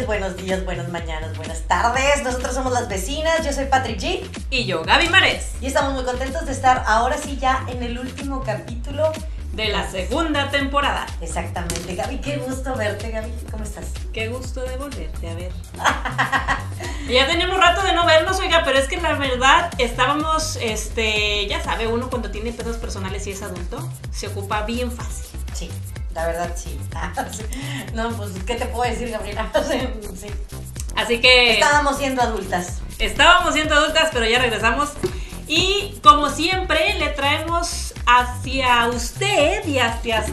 noches, buenos días, buenas mañanas, buenas tardes. Nosotros somos las vecinas. Yo soy Patrick G. Y yo, Gaby Mares. Y estamos muy contentos de estar ahora sí ya en el último capítulo de la segunda temporada. Exactamente, Gaby. Qué gusto verte, Gaby. ¿Cómo estás? Qué gusto de volverte a ver. ya tenemos rato de no vernos, oiga, pero es que la verdad estábamos, este, ya sabe, uno cuando tiene pedos personales y es adulto, se ocupa bien fácil. Sí. La verdad, sí. No, pues, ¿qué te puedo decir, Gabriela? sí. Así que... Estábamos siendo adultas. Estábamos siendo adultas, pero ya regresamos. Y como siempre, le traemos hacia usted y hacia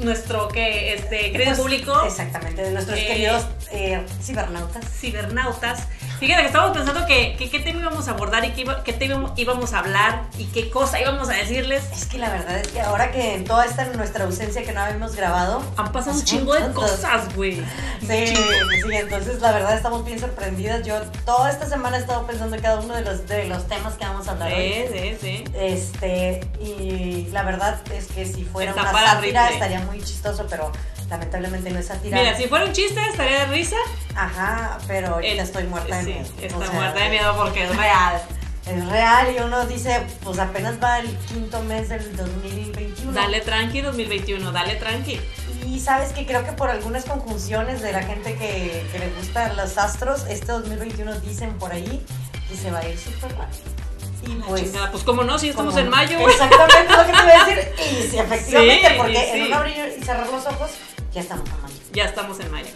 nuestro que, este, querido pues, público. Exactamente, de nuestros eh, queridos eh, cibernautas. Cibernautas Fíjate que estábamos pensando que, qué tema íbamos a abordar y qué, qué tema íbamos a hablar y qué cosa íbamos a decirles. Es que la verdad es que ahora que en toda esta nuestra ausencia que no habíamos grabado, han pasado un chingo de cosas, güey. Sí, sí, entonces la verdad estamos bien sorprendidas. Yo toda esta semana he estado pensando en cada uno de los, de los temas que vamos a hablar sí, Sí, sí, Este, y la verdad es que si fuera una sátira estaría muy chistoso, pero lamentablemente no es sátira. Mira, si fuera un chiste estaría de risa. Ajá, pero ahorita estoy muerta de miedo. Estoy muerta de miedo porque es real. Es real y uno dice, pues apenas va el quinto mes del 2021. Dale tranqui 2021, dale tranqui. Y sabes que creo que por algunas conjunciones de la gente que, que le gustan los astros, este 2021 dicen por ahí que se va a ir súper rápido. Y pues, pues como no, si estamos en mayo. Exactamente lo que te iba a decir. Y sí, efectivamente, porque en un abrir y cerrar los ojos ya estamos en mayo. Ya estamos en mayo.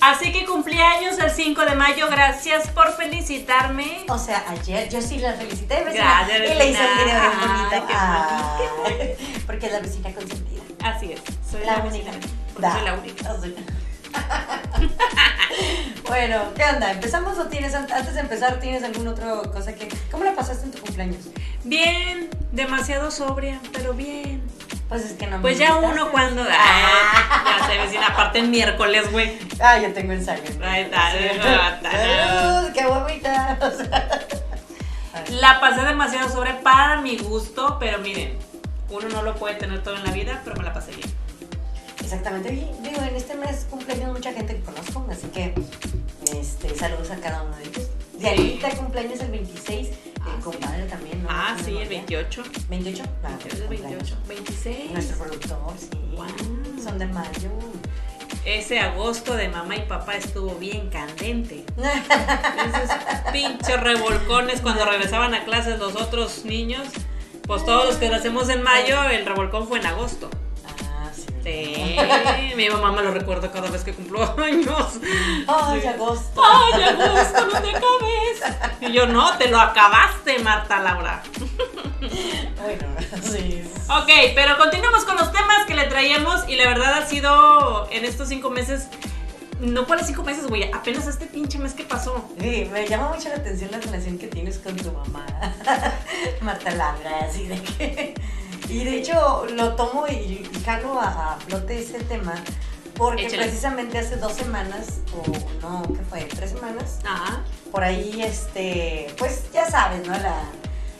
Así que cumpleaños el 5 de mayo, gracias por felicitarme. O sea, ayer yo sí la felicité, vecina. Gracias, y le hice un video bien bonito. porque es la vecina consentida. Así es, soy la, vecina. Soy la única. bueno, ¿qué onda? ¿Empezamos o tienes, antes de empezar, tienes alguna otra cosa que... ¿Cómo la pasaste en tu cumpleaños? Bien, demasiado sobria, pero bien. Pues es que no me Pues ya uno cuando. Ah, ya se vecina, aparte el miércoles, güey. Ah, yo tengo ensayo. Ahí está, qué bonita. La pasé demasiado sobre para mi gusto, pero miren, uno no lo puede tener todo en la vida, pero me la pasé bien. Exactamente. Digo, en este mes cumpleaños mucha gente que conozco, así que este, saludos a cada uno de ellos. Dianita cumpleaños el 26 el compadre también, ¿no? Ah, sí, el 28. ¿28? Ah, el 28. 26. Nuestro productor, sí. Son de mayo. Ese agosto de mamá y papá estuvo bien candente. Esos pinches revolcones cuando regresaban a clases los otros niños. Pues todos los que nacemos en mayo, el revolcón fue en agosto. Sí, mi mamá me lo recuerda cada vez que cumplo años. Ay, agosto. Ay, agosto, no te acabes. Y yo, no, te lo acabaste, Marta Laura. Bueno, sí. Ok, pero continuamos con los temas que le traíamos y la verdad ha sido en estos cinco meses no por cinco meses, güey, apenas este pinche mes que pasó. Sí, me llama mucho la atención la relación que tienes con tu mamá, Marta Laura, así de que y de hecho lo tomo y, jalo a, flote ese tema porque precisamente hace dos semanas, o no, ¿qué fue? ¿Tres semanas? Ajá. Por ahí, este, pues ya sabes, ¿no? La,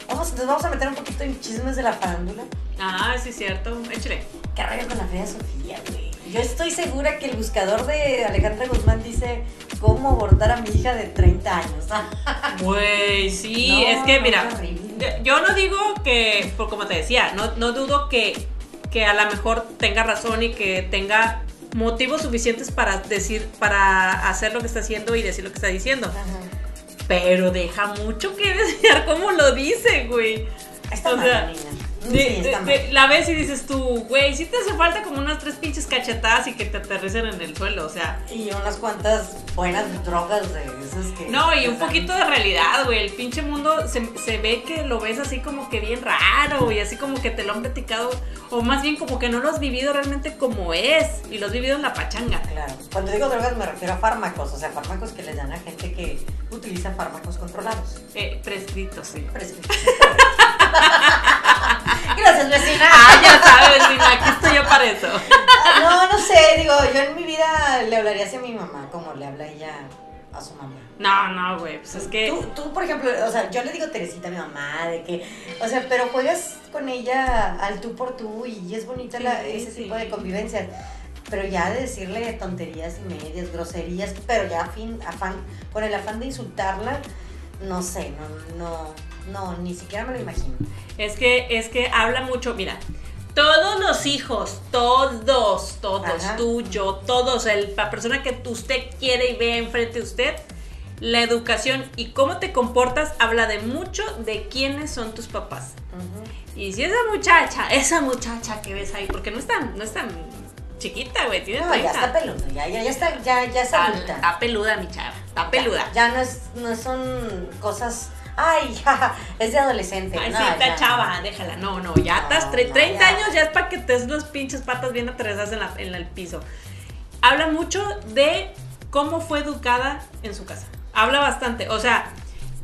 vamos, nos vamos a meter un poquito en chismes de la farándula. Ah, sí, cierto. Échale. ¿Qué rayo con la fea Sofía, güey? Yo estoy segura que el buscador de Alejandra Guzmán dice cómo abordar a mi hija de 30 años. Güey, sí, es que mira, yo no digo que, por como te decía, no, no dudo que, que a lo mejor tenga razón y que tenga motivos suficientes para decir, para hacer lo que está haciendo y decir lo que está diciendo. Pero deja mucho que desear cómo lo dice, güey. Está o sea, la ves y dices tú, güey, sí te hace falta como unas tres pinches cachetadas y que te aterricen en el suelo, o sea. Y unas cuantas buenas drogas de esas que. No, y un poquito de realidad, güey. El pinche mundo se, se, ve que lo ves así como que bien raro, y así como que te lo han platicado, o más bien como que no lo has vivido realmente como es, y lo has vivido en la pachanga. Claro. Cuando digo drogas me refiero a fármacos, o sea, fármacos que le dan a gente que utiliza fármacos controlados. Eh, prescritos, sí. Prescritos. Gracias, vecina. Ah, ya sabes, vecina, aquí estoy yo para eso. No, no sé, digo, yo en mi vida le hablaría así a mi mamá como le habla ella a su mamá. No, no, güey, pues es que... Tú, tú, por ejemplo, o sea, yo le digo Teresita a mi mamá, de que, o sea, pero juegas con ella al tú por tú y es bonita ese tipo de convivencia. Pero ya de decirle tonterías y medias, groserías, pero ya fin, afán, con el afán de insultarla, no sé, no, no, no, ni siquiera me lo imagino. Es que, es que habla mucho, mira, todos los hijos, todos, todos, Ajá. tú, yo, todos, el, la persona que usted quiere y ve enfrente de usted, la educación y cómo te comportas habla de mucho de quiénes son tus papás. Y si esa muchacha, esa muchacha que ves ahí, porque no es tan, no es tan chiquita, güey, tiene No, ya 30. está peluda, ya, ya, ya está, ya, ya es Está- adulta. está peluda mi chava, está peluda. Ya, ya no es, no son cosas, ay, jaja, es de adolescente. Ay, no, sí, está ya. chava, déjala. No, no, ya estás. no, 30 ya. años ya es para que te des las pinches patas bien atravesadas en, la, en el piso. Habla mucho de cómo fue educada en su casa. Habla bastante. O sea,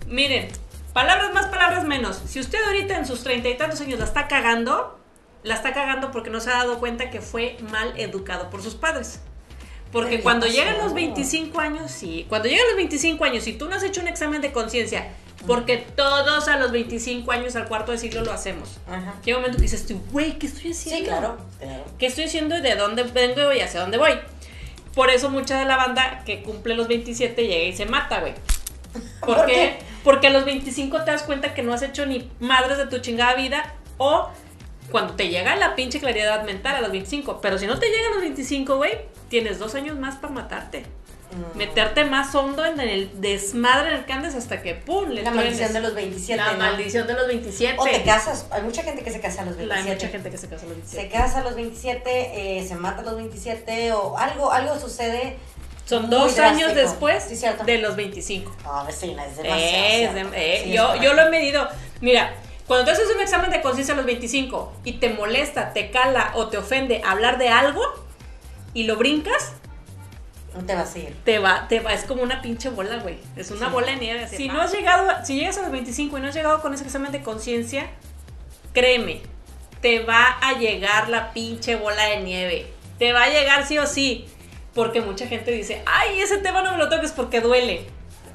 miren, palabras más, palabras menos. Si usted ahorita en sus treinta y tantos años la está cagando, la está cagando porque no se ha dado cuenta que fue mal educado por sus padres. Porque cuando llegan los 25 años, sí, cuando llegan los 25 años, si tú no has hecho un examen de conciencia, porque todos a los 25 años al cuarto de siglo lo hacemos. Ajá. Llega un momento que dices güey, ¿qué estoy haciendo? Sí, claro, claro. ¿Qué estoy haciendo y de dónde vengo y hacia dónde voy? Por eso mucha de la banda que cumple los 27 llega y se mata, güey. ¿Por, ¿Por qué? qué? Porque a los 25 te das cuenta que no has hecho ni madres de tu chingada vida o cuando te llega la pinche claridad mental a los 25. Pero si no te llega a los 25, güey, tienes dos años más para matarte. Mm. Meterte más hondo en el desmadre en el que andes hasta que pum, le La maldición de los 27. La ¿no? maldición de los 27. O te casas. Hay mucha gente que se casa a los Hay 27. mucha gente que se casa a los 27. Se casa a los 27, eh, se mata a los 27 o algo, algo sucede. Son dos años después Sí, de los 25. No, vecina, es demasiado. Es de- eh, Sí, yo, es yo lo he medido. Mira, cuando te haces un examen de conciencia a los 25 y te molesta, te cala o te ofende hablar de algo y lo brincas, No te vas a ir. te va, te va, es como una pinche bola, güey. Es una Sí. bola de nieve. Si no has llegado, si llegas a los 25 y no has llegado con ese examen de conciencia, créeme, te va a llegar la pinche bola de nieve. Te va a llegar sí o sí. Porque mucha gente dice, ay, ese tema no me lo toques porque duele.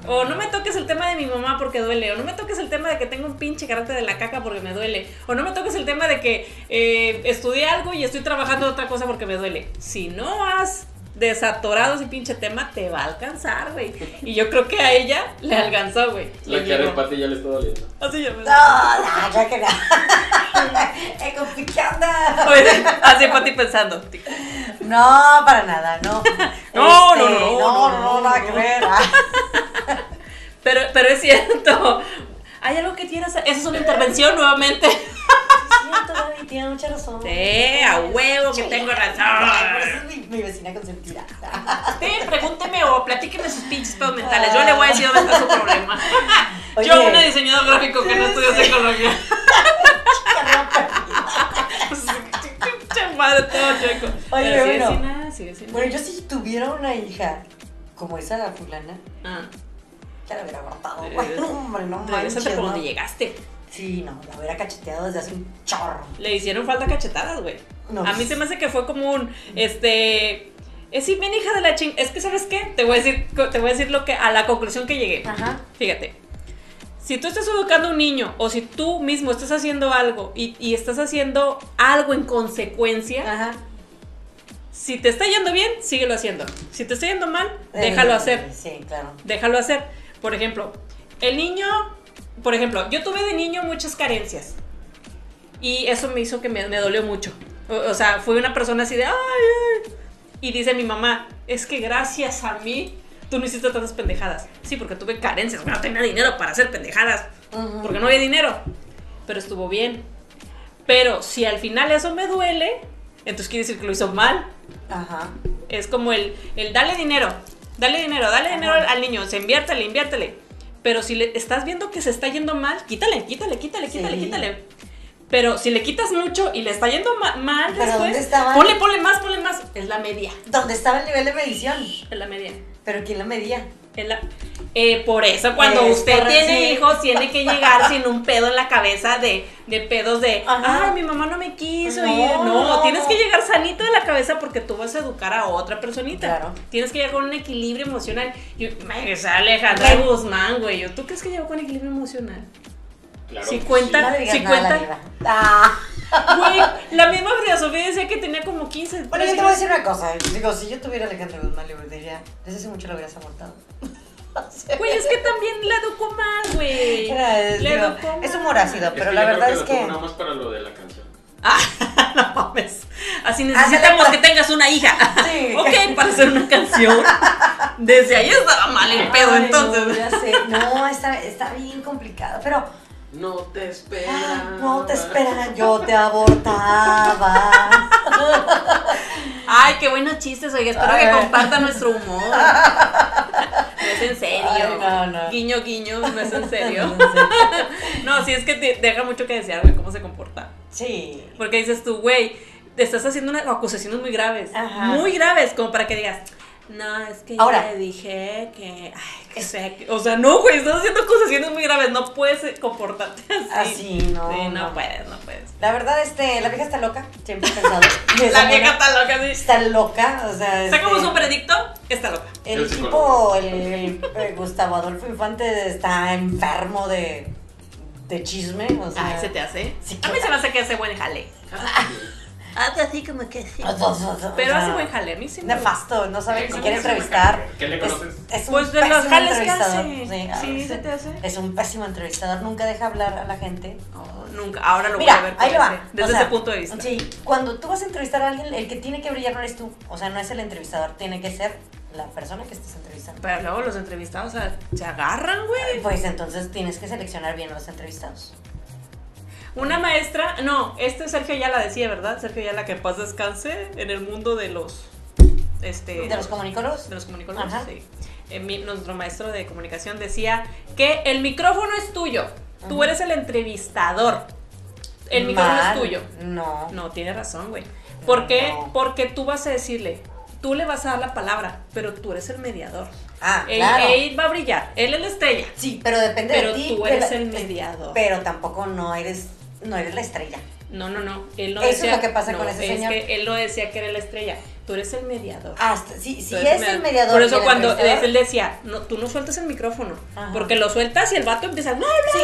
O no me toques el tema de mi mamá porque duele. O no me toques el tema de que tengo un pinche carácter de la caca porque me duele. O no me toques el tema de que eh, estudié algo y estoy trabajando en otra cosa porque me duele. Si no has desatorado ese pinche tema, te va a alcanzar, güey. Y yo creo que a ella le alcanzó, güey. La Le cara de. Pati ya le está doliendo. Así yo me No, no, ya que no. Eh. Oye, Así Pati pensando. No, para nada, no. No, Este, no, no, no, no, no, no, nada no. que ver. Ah. Pero, pero es cierto. Hay algo que quieras. Esa es una intervención nuevamente. Gaby, tiene mucha razón. Sí, a huevo que tengo razón. pues es mi, mi vecina consentida. Sí, pregúnteme o platíqueme sus pinches pedos mentales. Yo le voy a decir dónde está su problema. Oye. Yo, una diseñador gráfico que no estudió psicología. Madre, todo chueco. Oye, Pero sí, bueno. vecina, sí, vecina. Bueno, yo si tuviera una hija como esa la fulana, Ah, ya la hubiera abortado. Eh, Bueno, hombre, no regresate manches. por ¿no? donde llegaste. Sí, no, la hubiera cacheteado desde hace un chorro. Le hicieron falta cachetadas, güey. No. A mí se me hace que fue como un, este... Es sí, ven hija de la ching... Es que, ¿sabes qué? Te voy a decir, te voy a decir lo que, a la conclusión que llegué. Ajá. Fíjate. Si tú estás educando a un niño o si tú mismo estás haciendo algo y, y estás haciendo algo en consecuencia, Ajá. si te está yendo bien, síguelo haciendo. Si te está yendo mal, déjalo Eh, hacer. Sí, claro. Déjalo hacer. Por ejemplo, el niño, por ejemplo, yo tuve de niño muchas carencias. Y eso me hizo que me, me dolió mucho. O, o sea, fui una persona así de, ay, ay. Y dice mi mamá, es que gracias a mí, tú no hiciste tantas pendejadas. Sí, porque tuve carencias, no tenía dinero para hacer pendejadas. Porque no había dinero. Pero estuvo bien. Pero si al final eso me duele, entonces quiere decir que lo hizo mal. Ajá. Es como el, el dale dinero, dale dinero, dale dinero al, Ajá. al niño, se inviértele, inviértele. Pero si le estás viendo que se está yendo mal, quítale, quítale, quítale, quítale, Sí. quítale. Pero si le quitas mucho y le está yendo ma- mal ¿Pero después, dónde estaba? ponle, ponle más, ponle más. Es la media, ¿Dónde estaba el nivel de medición? es la media. ¿Pero quién la medía? La- eh, por eso cuando Es usted correcto, tiene sí. hijos tiene que llegar sin un pedo en la cabeza de, de pedos de, Ajá. ay, mi mamá no me quiso. y- No, tienes que llegar sanito de la cabeza porque tú vas a educar a otra personita. Claro. Tienes que llegar con un equilibrio emocional. Yo, Alejandra Bueno. Guzmán, güey. yo, ¿Tú crees que llegó con equilibrio emocional? Claro. No Si la. Ah, Güey, la misma Frida Sofía decía que tenía como 15. Bueno, yo te voy a decir una cosa. Digo, si yo tuviera a Alejandra Guzmán, le diría, desde hace mucho lo hubieras abortado. Güey, es que también la educó más, güey. Es, es humor ácido, pero que la verdad es que. Nada más para lo de la canción. Ah, no mames. Así necesitamos pues. que tengas una hija. Sí. ok, para hacer una canción. Desde ahí estaba mal el pedo, Ay, entonces. No, ya sé. No, está, está bien complicado. Pero No te ah, no te esperan, yo te abortaba. Ay, qué buenos chistes, oiga. Espero que Ay. compartan nuestro humor. No es en serio. Ay, no, no. Guiño, guiño, no es en serio. No, sí es que te deja mucho que desear, güey, cómo se comporta. Sí. Porque dices tú, güey, te estás haciendo unas acusaciones muy graves. Ajá. Muy graves, como para que digas, no, es que Ahora. yo le dije que. Ay, que sea. que-". O sea, no, güey, estás haciendo acusaciones muy graves. No puedes comportarte así. Así, no, Sí, no, no. puedes, no puedes. La verdad, este, la vieja está loca. Siempre he pensado. La vieja está loca, sí. está loca. O sea, Sacamos este, un veredicto, está loca. El El tipo, el, el, eh, Gustavo Adolfo Infante está enfermo de, de chisme. O sea, Ay, se te hace. sí, a mí se me hace que hace buen jale. Hace así como que sí. Pero hace buen jale, a mí sí me Nefasto, no sabe si ¿Cómo quiere entrevistar. ¿Qué le Es- conoces? Es, un Pues de los pésimo jales que entrevistador. hace. Sí, se te hace. Es un pésimo entrevistador, nunca deja hablar a la gente. Oh, nunca, ahora lo Mira, voy a ver ahí va. ese- desde o sea, ese punto de vista. Sí, cuando tú vas a entrevistar a alguien, el que tiene que brillar no eres tú. O sea, no es el entrevistador, tiene que ser la persona que estás entrevistando. Pero luego los entrevistados o sea, se agarran, güey. Pues entonces tienes que seleccionar bien a los entrevistados. Una maestra, no, este Sergio ya la decía, ¿verdad? Sergio ya la que en paz descanse en el mundo de los este De los comunicólogos. de los comunicólogos, sí. Eh, mi- nuestro maestro de comunicación decía que el micrófono es tuyo. Tú eres el entrevistador. El micrófono es tuyo. No. No, tiene razón, güey. ¿Por qué? No. Porque tú vas a decirle, tú le vas a dar la palabra, pero tú eres el mediador. Ah, Él, claro. él va a brillar, él es la estrella. Sí, pero depende Pero de ti. tú que eres el mediador. Pero tampoco no eres, no eres la estrella. No, no, no. Él no Eso es lo que pasa no, con ese es señor. que él no decía que era la estrella. Tú eres el mediador. Hasta, sí, eres es el mediador. Por eso cuando él decía, no, tú no sueltas el micrófono. Ajá. Porque lo sueltas y el vato empieza, no, no, Sí,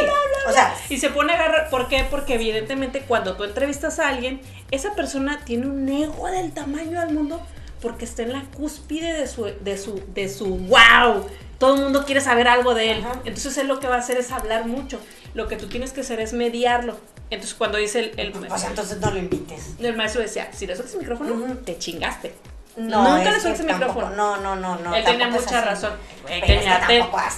o sea, Y se pone a agarrar. ¿Por qué? Porque evidentemente cuando tú entrevistas a alguien, esa persona tiene un ego del tamaño del mundo porque está en la cúspide de su, de su, de su wow. Todo el mundo quiere saber algo de él. Ajá. Entonces él lo que va a hacer es hablar mucho. Lo que tú tienes que hacer es mediarlo. Entonces cuando dice el, el, o sea, entonces no lo invites. el maestro decía, si le sueltas el micrófono, te chingaste. No, Nunca le sueltes el micrófono. No, no, no, no. Él tenía mucha razón. Pero tenía,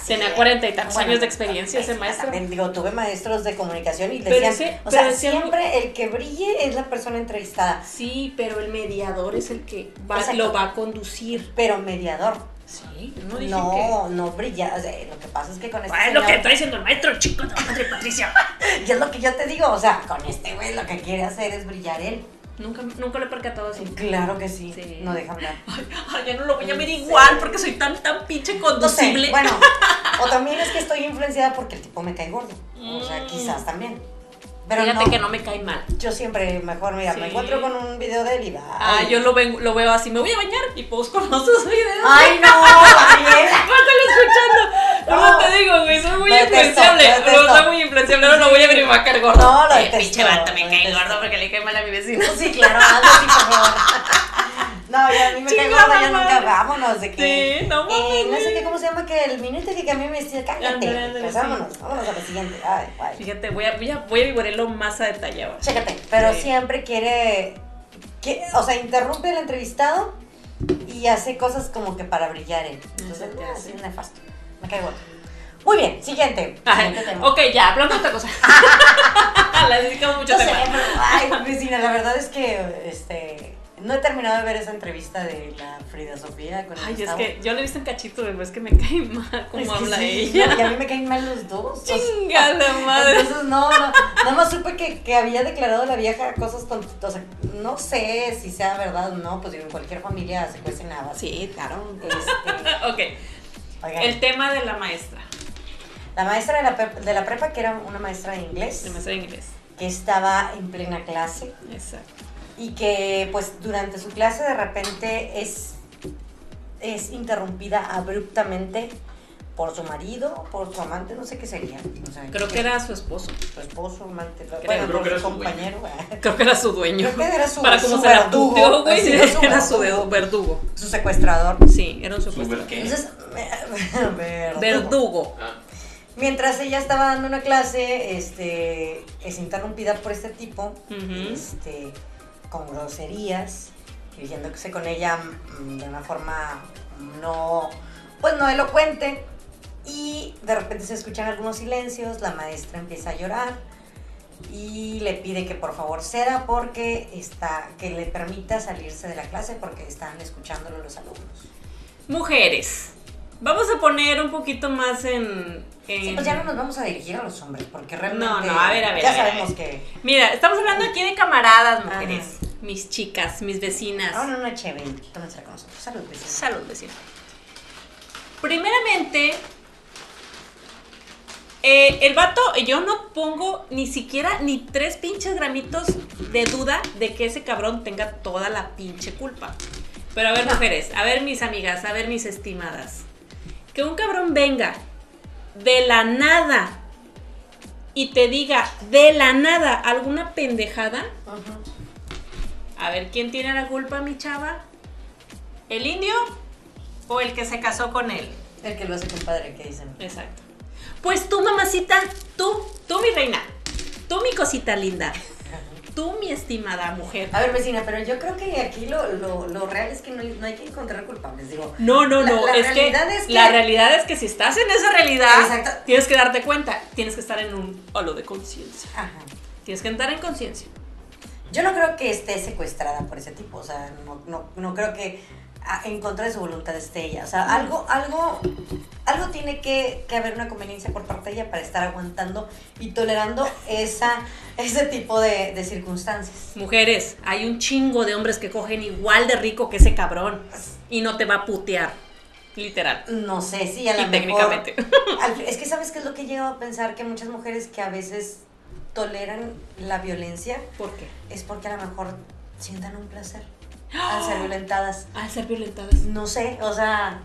tenía ¿eh? cuarenta y tantos años de experiencia ese pues, maestro. Digo, tuve maestros de comunicación y decían, o sea, siempre el que brille es la persona entrevistada, Sí, pero el mediador es el que lo va a conducir. pero mediador. Sí, no dije No, no brilla. O sea, lo que pasa es que con este Ah, es lo que está diciendo el maestro, chico, no, madre Patricia. y es lo que yo te digo, o sea, con este güey lo que quiere hacer es brillar él. Nunca, nunca lo he percatado así. Claro que sí, Sí. no deja hablar. Ay, ay, ya no lo voy a ver Sí. igual porque soy tan, tan pinche No sé, conducible. bueno, o también es que estoy influenciada porque el tipo me cae gordo. O sea, quizás también. Pero Fíjate no, que no me cae mal. yo siempre mejor, mira, me Sí. encuentro con un video de él y va. Ah, yo lo, vengo, lo veo así, me voy a bañar y busco los sus videos. Ay, no, escuchando. No. eso te digo, güey, soy muy influenciable. No, soy muy influenciable. Ahora no voy a venir a caer gordo. No, lo Eh, detesto, Pinche vato, me cae gordo porque le cae mal a mi vecino. Sí, claro, hazlo así, por favor. No, ya a mí me gordo, ya madre. nunca vámonos de que. Sí, no mames, eh, no sé qué, ¿cómo se llama? Que el minuto que cambié mi vestido, cállate. Ándale, ándale, Pues sí. vámonos, vámonos a lo siguiente. Ay, ay. Fíjate, voy a, voy a, voy a vivorarlo más a detalle ahora. Chécate, pero Sí. siempre quiere, que, o sea, interrumpe al entrevistado y hace cosas como que para brillar él. Entonces, no, es nefasto. Me caigo. Muy bien, siguiente. Siguiente tema. ok, ya, hablando de otra cosa. Le dedicamos mucho No sé, tema. pero, ay, vecina, la verdad es que este no he terminado de ver esa entrevista de la Frida Sofía con Ay, es que yo le he visto en cachito, pero es que me cae mal cómo habla sí, ella. no, y a mí me caen mal los dos. Chinga la madre. Entonces, no, no, nada más supe que, que había declarado la vieja cosas con, o sea, no sé si sea verdad o no, pues en cualquier familia se cuecen habas. Sí, claro. Este, Ok, oigan, el tema de la maestra. la maestra de la, de la prepa, que era una maestra de inglés, La maestra de inglés. que estaba en plena clase Exacto. Y que pues durante su clase de repente es, es interrumpida abruptamente por su marido, por su amante, no sé qué sería. O sea, Creo que era su esposo. su esposo, amante, Creo. bueno, Creo por que era su compañero. Creo que era su dueño. Creo que era su- Para como su verdugo. güey. Sí, era su Era su verdugo. dedo- verdugo. Su secuestrador. Sí, era un ¿Super secuestrador. qué? Entonces, verdugo. Verdugo. Ah, Mientras ella estaba dando una clase, este, es interrumpida por este tipo, este, con groserías, dirigiéndose con ella mm, de una forma no, pues no elocuente, y de repente se escuchan algunos silencios, la maestra empieza a llorar y le pide que por favor ceda porque está, que le permita salirse de la clase porque están escuchándolo los alumnos. Mujeres. Vamos a poner un poquito más en. en- Sí, pues ya no nos vamos a dirigir a los hombres porque realmente No, no, a ver, a ver, ya a ver, sabemos que Mira, estamos hablando aquí de camaradas, Ajá. mujeres. Mis chicas, mis vecinas. Ahora una chévere, tómensela con nosotros. Salud, vecina. Salud, vecino. Primeramente, eh, el vato, yo no pongo ni siquiera ni tres pinches gramitos de duda de que ese cabrón tenga toda la pinche culpa. Pero a ver, mujeres, a ver, mis amigas, a ver, mis estimadas. Que un cabrón venga de la nada y te diga de la nada alguna pendejada. A ver, ¿quién tiene la culpa, mi chava? ¿El indio o el que se casó con él? El que lo hace compadre, que dicen. Exacto. Pues tú, mamacita, tú, tú, mi reina, tú, mi cosita linda, tú, mi estimada mujer. A ver, vecina, pero yo creo que aquí lo, lo, lo real es que no, hay- no hay que encontrar culpables. Digo, No, no, La- no, la es, que, realidad es que- la realidad es que si estás en esa realidad, Exacto. tienes que darte cuenta, tienes que estar en un halo de conciencia. ajá. Tienes que entrar en conciencia. Yo no creo que esté secuestrada por ese tipo. O sea, no, no, no creo que en contra de su voluntad esté ella. O sea, algo, algo, algo tiene que, que haber una conveniencia por parte de ella para estar aguantando y tolerando esa, ese tipo de, de circunstancias. Mujeres, hay un chingo de hombres que cogen igual de rico que ese cabrón y no te va a putear, literal. No sé si a lo mejor- técnicamente. Al- es que sabes qué es lo que he llegado a pensar que muchas mujeres que a veces toleran la violencia ¿Por qué? es porque a lo mejor sientan un placer al ser violentadas. Al ser violentadas. No sé, o sea,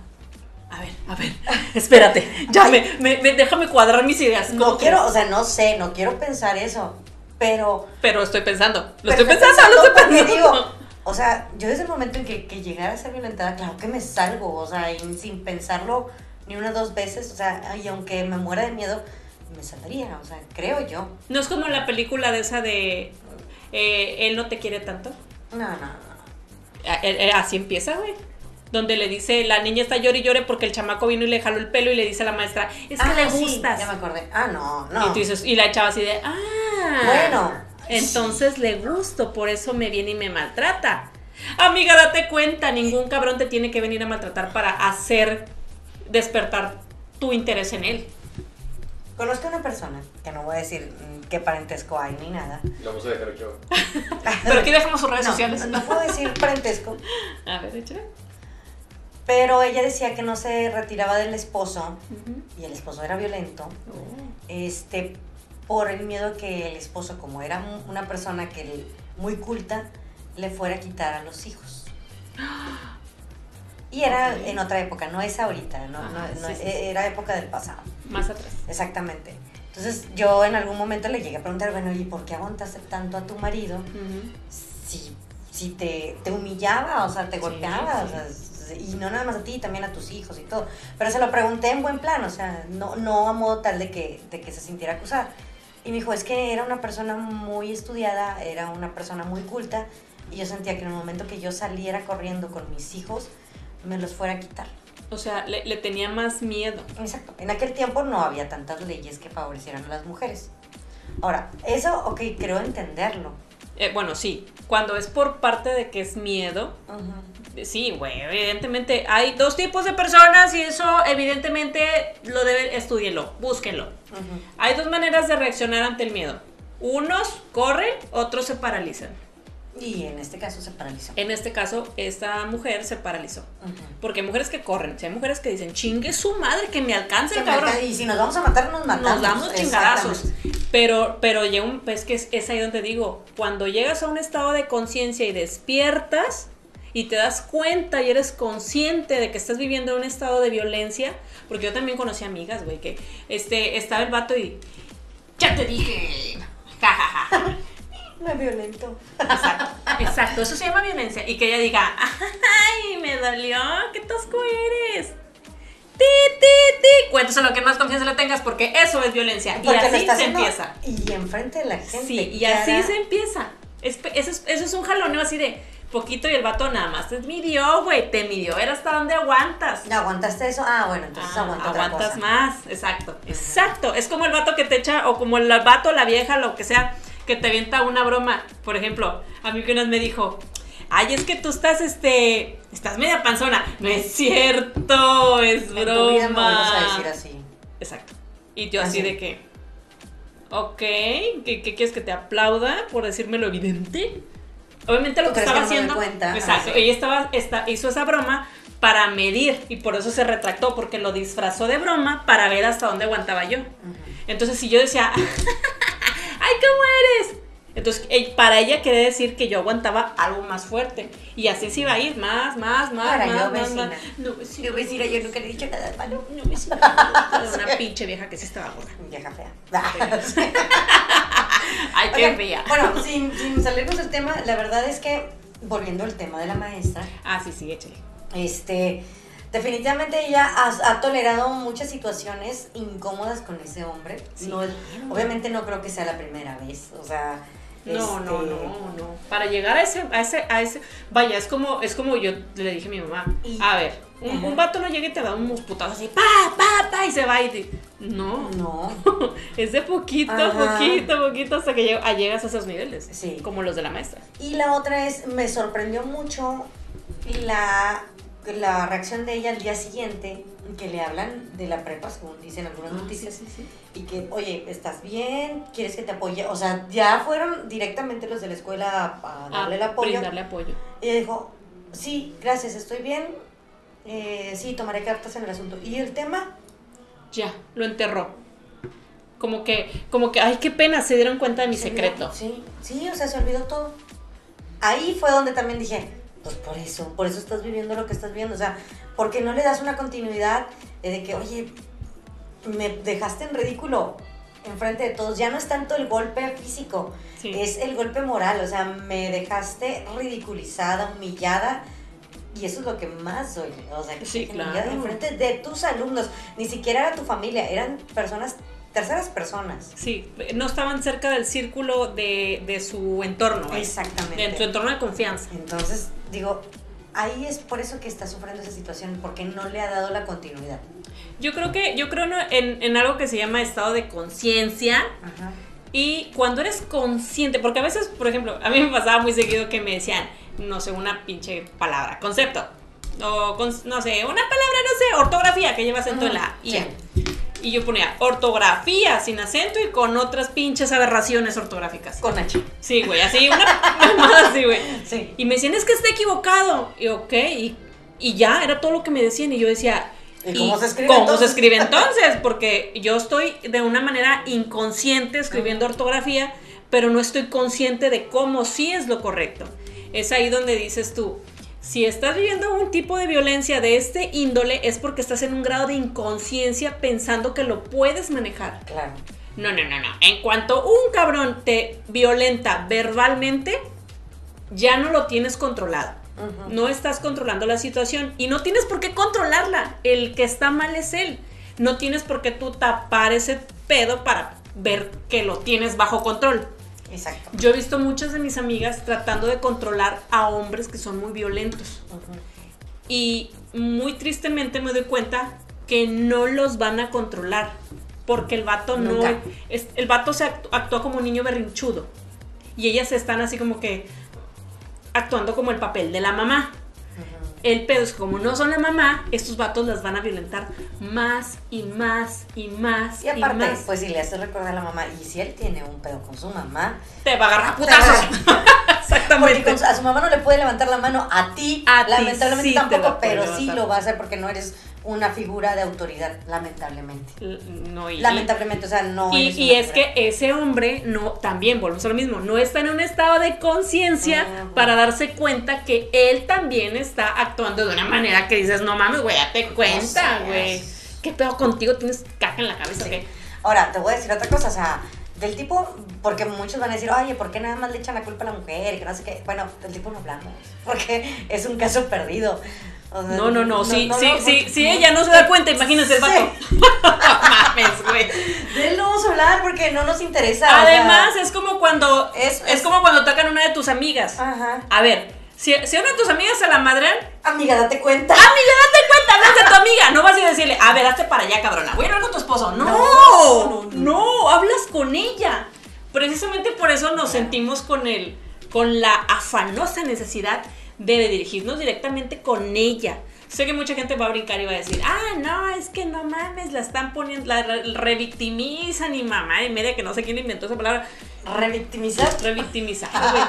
A ver, a ver, espérate. Ya me, me- me- déjame cuadrar mis ideas. ¿Cómo no quiero, crees? o sea, no sé, no quiero pensar eso, pero Pero estoy pensando. Lo estoy pensando, lo estoy pensando. digo, o sea, yo desde el momento en que, que llegara a ser violentada, claro que me salgo, o sea, y sin pensarlo ni una o dos veces, o sea, y aunque me muera de miedo, me saldría, o sea, creo yo. No es como la película de esa de eh, Él no te quiere tanto. No, no, no. A- eh, eh, Así empieza, güey. Donde le dice, la niña está llore y llore porque el chamaco vino y le jaló el pelo y le dice a la maestra, es que Ah, le sí, gustas. ya me acordé. Ah, no, no. Y, tú dices- y la chava así de, ah. Bueno. Entonces le gusto, por eso me viene y me maltrata. Amiga, date cuenta, ningún cabrón te tiene que venir a maltratar para hacer despertar tu interés en él. Conozco a una persona, que no voy a decir mm, qué parentesco hay ni nada. lo vamos a dejar yo. Pero aquí dejamos sus redes No, sociales. no puedo decir parentesco, A ver, échale. pero ella decía que no se retiraba del esposo Ujú. y el esposo era violento, Oh. este, por el miedo que el esposo, como era un- una persona que le- muy culta, le fuera a quitar a los hijos. Y era Ok. en otra época, no es ahorita, no, Ajá, no- no- sí, sí, e- era época del pasado. Más atrás. Exactamente. Entonces yo en algún momento le llegué a preguntar, bueno, ¿y por qué aguantaste tanto a tu marido Ujú. si, si te, te humillaba, o sea, te Sí, golpeaba, o sí. sea, s- y no nada más a ti, también a tus hijos y todo. Pero se lo pregunté en buen plan, o sea, no, no a modo tal de que, de que se sintiera acusada. Y me dijo, es que era una persona muy estudiada, era una persona muy culta, y yo sentía que en el momento que yo saliera corriendo con mis hijos, me los fuera a quitar. O sea, le, le tenía más miedo. Exacto. En aquel tiempo no había tantas leyes que favorecieran a las mujeres. Ahora, eso, ok, creo entenderlo. Eh, bueno, sí, cuando es por parte de que es miedo, Ujú. eh, sí, güey, evidentemente hay dos tipos de personas y eso evidentemente lo deben, estudienlo, búsquenlo. Ujú. Hay dos maneras de reaccionar ante el miedo. Unos corren, otros se paralizan. Y en este caso se paralizó. En este caso, esta mujer se paralizó. Porque hay mujeres que corren, si hay mujeres que dicen, chingue su madre, que me alcance el cabrón. mata- y si nos vamos a matar, nos matamos. Nos damos chingadazos. Pero, pero llega un, pues que es, es ahí donde digo, cuando llegas a un estado de conciencia y despiertas y te das cuenta y eres consciente de que estás viviendo un estado de violencia, Porque yo también conocí amigas, güey, que este, estaba el vato y. Ya te dije. Ja, ja, ja. Me violento. Exacto, exacto, eso se llama violencia. Y que ella diga, ay, me dolió, qué tosco eres. Ti, ti, ti. Cuéntaselo lo que más confianza le tengas porque eso es violencia. Porque y así se empieza. Y enfrente de la gente. Sí, y cara- así se empieza. Es- eso, es, eso es un jaloneo así de poquito y el vato nada más te midió, güey, te midió, era hasta donde aguantas. ¿No aguantaste eso? Ah, bueno, entonces Ah, aguanta otra aguantas cosa. más, exacto, exacto. Es como el vato que te echa, o como el vato, la vieja, lo que sea, que te avienta una broma. Por ejemplo, a mí que una vez me dijo, ay, es que tú estás, este, estás media panzona. No es cierto, es En tu vida broma. a decir así. Exacto. Y yo así Así. de que, ok, ¿qué, qué quieres que te aplauda por decirme lo evidente? Obviamente lo ¿Tú que estaba que no me haciendo. Exacto. Ah, sí. Ella estaba, esta- hizo esa broma para medir y por eso se retractó, porque lo disfrazó de broma para ver hasta dónde aguantaba yo. Entonces, si yo decía, ¡ay, cómo eres! Entonces, eh, para ella quería decir que yo aguantaba algo más fuerte. Y así se iba a ir, más, más, más, Para más, yo, más, vecina. más. No, vecina, Yo vecina, yo nunca le he dicho nada de malo. no, vecina, Una pinche vieja que sí estaba gorda. Vieja fea. Ay, qué Oigan, fea. Bueno, sin, sin salirnos del tema, la verdad es que, volviendo al tema de la maestra, Ah, sí, sí, échale. este, definitivamente ella ha, ha tolerado muchas situaciones incómodas con ese hombre. Sí, No, claro. obviamente no creo que sea la primera vez, o sea... No, no, este, no, no. Para llegar a ese, a ese, a ese, vaya, es como, es como yo le dije a mi mamá, Y- a ver, un, un vato no llega y te da unos putazos así, pa, pa, pa, y se va y te, no, No, es de poquito, Ajá. poquito, poquito hasta que lleg- llegas a esos niveles, Sí. como los de la maestra. Y la otra es, me sorprendió mucho la, la reacción de ella al día siguiente, que le hablan de la prepa, según dicen algunas noticias, Ah, sí, sí. y que, oye, ¿estás bien? ¿Quieres que te apoye? O sea, ya fueron directamente los de la escuela a, a darle el apoyo. brindarle apoyo. Y ella dijo, sí, gracias, estoy bien, eh, sí, tomaré cartas en el asunto. ¿Y el tema? Ya, lo enterró. Como que, como que, ay, qué pena, se dieron cuenta de mi Se secreto. olvidó. Sí, sí, o sea, se olvidó todo. Ahí fue donde también dije, pues por eso, por eso estás viviendo lo que estás viviendo. O sea, porque no le das una continuidad eh, de que, oye, me dejaste en ridículo enfrente de todos. Ya no es tanto el golpe físico, Sí. es el golpe moral. O sea, me dejaste ridiculizada, humillada. Y eso es lo que más duele. O sea, que Sí, claro. enfrente de tus alumnos. Ni siquiera era tu familia, eran personas, terceras personas. Sí, no estaban cerca del círculo de, de su entorno. Exactamente. De su entorno de confianza. Entonces, digo, ahí es por eso que está sufriendo esa situación, porque no le ha dado la continuidad. Yo creo que, yo creo en, en algo que se llama estado de conciencia. Ajá. Y cuando eres consciente, porque a veces, por ejemplo, a mí me pasaba muy seguido que me decían, no sé, una pinche palabra, concepto. O, con- no sé, una palabra, no sé, ortografía, que lleva acento en la. Y, Sí. Y yo ponía ortografía sin acento y con otras pinches aberraciones ortográficas. Con H. Sí, güey, así, una mamada así, güey. Sí. Y me decían, es que está equivocado. Y ok, y, y ya, era todo lo que me decían. Y yo decía, ¿Y cómo se escribe ¿Cómo se escribe entonces? Porque yo estoy de una manera inconsciente escribiendo ortografía, pero no estoy consciente de cómo sí es lo correcto. Es ahí donde dices tú, si estás viviendo un tipo de violencia de este índole, es porque estás en un grado de inconsciencia pensando que lo puedes manejar. Claro. No, no, no, no. En cuanto un cabrón te violenta verbalmente, ya no lo tienes controlado. No estás controlando la situación y no tienes por qué controlarla. El que está mal es él. No tienes por qué tú tapar ese pedo para ver que lo tienes bajo control. Exacto. Yo he visto muchas de mis amigas tratando de controlar a hombres que son muy violentos. Y muy tristemente me doy cuenta que no los van a controlar. Porque el vato no. Es- el vato se actú- actúa como un niño berrinchudo. Y ellas están así como que actuando como el papel de la mamá. El pedo es que como no son la mamá, estos vatos las van a violentar más y más y más Y aparte, más. pues si le haces recordar a la mamá, y si él tiene un pedo con su mamá, te va a agarrar a putazos. porque Exactamente. su- a su mamá no le puede levantar la mano, a ti, A lamentablemente sí tampoco, pero sí lo va a hacer porque no eres una figura de autoridad, lamentablemente. No, y, Lamentablemente, o sea, no y, y es figura. que ese hombre no, también volvemos a lo mismo, no está en un estado de conciencia para darse cuenta que él también está actuando de una manera que dices, no mames, güey, date cuenta, güey. ¿Qué pedo contigo? ¿Tienes caca en la cabeza? Ahora, te voy a decir otra cosa, o sea, del tipo, porque muchos van a decir, oye, ¿por qué nada más le echan la culpa a la mujer? Y que no sé qué. Bueno, del tipo no hablamos, porque es un caso perdido. O sea, No, no, no, sí, no, sí, no, sí, porque- sí, ella no se da cuenta, imagínense el vato. Mames, güey. De él no vamos a hablar porque no nos interesa. o sea, Además, es como cuando Es- es, es- como cuando tocan una de tus amigas. Ajá. A ver, si, si una de tus amigas se la madrean, Amiga, date cuenta. amiga, date cuenta, hablas de tu amiga. No vas a ir a decirle, a ver, hazte para allá, cabrona. Voy a hablar con tu esposo. No, No, no, no, no. hablas con ella. Precisamente por eso nos sentimos con el, con la afanosa necesidad de dirigirnos directamente con ella. Sé que mucha gente va a brincar y va a decir, ah, no, es que no mames, la están poniendo, la re- revictimizan y mamá y media que no sé quién inventó esa palabra. Revictimizar. Revictimizar, güey.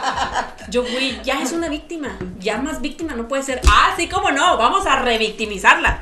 Yo, güey, ya es una víctima. Ya más víctima no puede ser. Ah, sí, cómo no. Vamos a revictimizarla.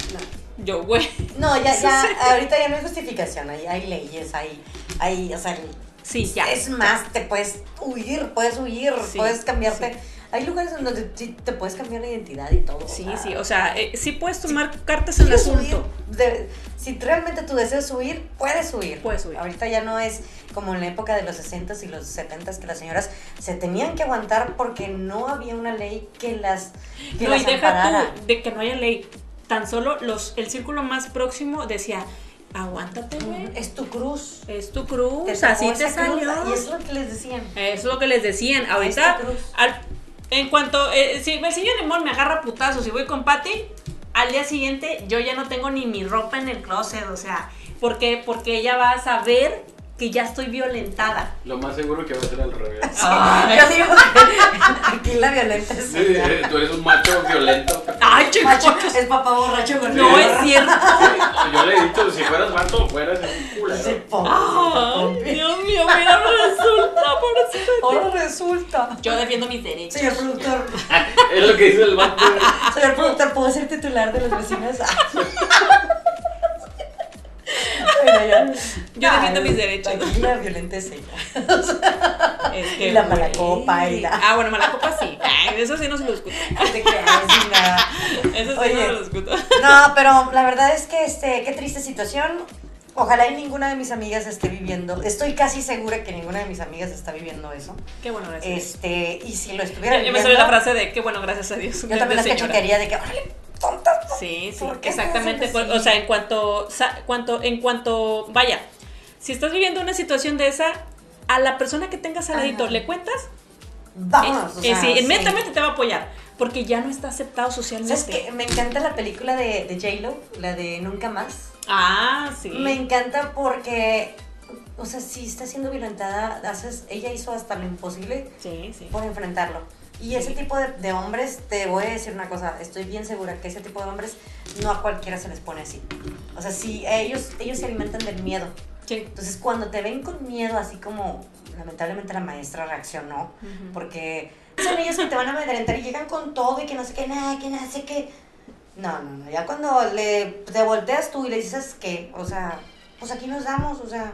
Yo, güey. No, ya, ya, ahorita ya no hay justificación, hay, hay leyes, hay, hay, o sea, Sí, ya. es más, te puedes huir, puedes huir, Sí, puedes cambiarte. Hay lugares en donde te puedes cambiar la identidad y todo. Sí, sí. O sea, eh, sí puedes tomar cartas en el asunto. de- si realmente tú deseas huir, puedes huir. Puedes huir. Ahorita ya no es como en la época de los 60s y los 70s que las señoras se tenían que aguantar porque no había una ley que las, que No, y deja tú de que no haya ley. Tan solo los, el círculo más próximo decía, aguántate, güey. Es tu cruz. Es tu cruz, Te así te esa cruz, salió. Y es lo que les decían. Es lo que les decían. Ahorita, al- en cuanto, eh, si el señor Limón me agarra putazos y voy con Patty, al día siguiente yo ya no tengo ni mi ropa en el closet, o sea, ¿por qué? Porque ella va a saber que ya estoy violentada. Lo más seguro que va a ser al revés. Yo digo que aquí la violenta es Sí, ella. tú eres un macho violento. Macho, es papá borracho con No es cierto. Yo le he dicho, si fueras vato, fueras un culero. Sí. Dios mío, mira, resulta, pobrecito. Ahora resulta. Yo defiendo mis derechos. Señor productor, Es lo que dice el vato. señor productor, ¿puedo ser titular de los vecinos? Yo defiendo mis derechos. Aquí la violenta es ella. Es que, Y la mala güey. copa y la- Ah, bueno, mala copa sí. Ay, eso sí no se lo discuto. Te creas, sin nada. Eso sí Oye. no lo discuto. No, pero la verdad es que este, qué triste situación. Ojalá y ninguna de mis amigas esté viviendo. Estoy casi segura que ninguna de mis amigas está viviendo eso. Qué bueno, gracias. Este, y si lo estuviera Ya, ya me salió la frase de qué bueno, gracias a Dios. yo también señora. cachetearía de que, órale, tontas. Sí, sí, ¿Por qué exactamente. O sea, en cuanto, cuanto, en cuanto, vaya, si estás viviendo una situación de esa, a la persona que tengas al Ajá. ¿le cuentas? Vamos, Eh, o eh, sea, sí, sí. inmediatamente te va a apoyar, porque ya no está aceptado socialmente. ¿Sabes qué? Me encanta la película de, de J-Lo, la de Nunca Más. Ah, sí. Me encanta porque, o sea, si está siendo violentada, haces, ella hizo hasta lo imposible Sí, sí. por enfrentarlo. Y ese tipo de, de hombres, te voy a decir una cosa, estoy bien segura que ese tipo de hombres no a cualquiera se les pone así. O sea, si ellos, ellos se alimentan del miedo. Sí. Entonces, cuando te ven con miedo, así como lamentablemente la maestra reaccionó, Ujú. porque son ellos que te van a amedrentar y llegan con todo y que no sé qué, nada, que nada, sé qué. No, no, no, ya cuando le, te volteas tú y le dices que, o sea, pues aquí nos damos, o sea,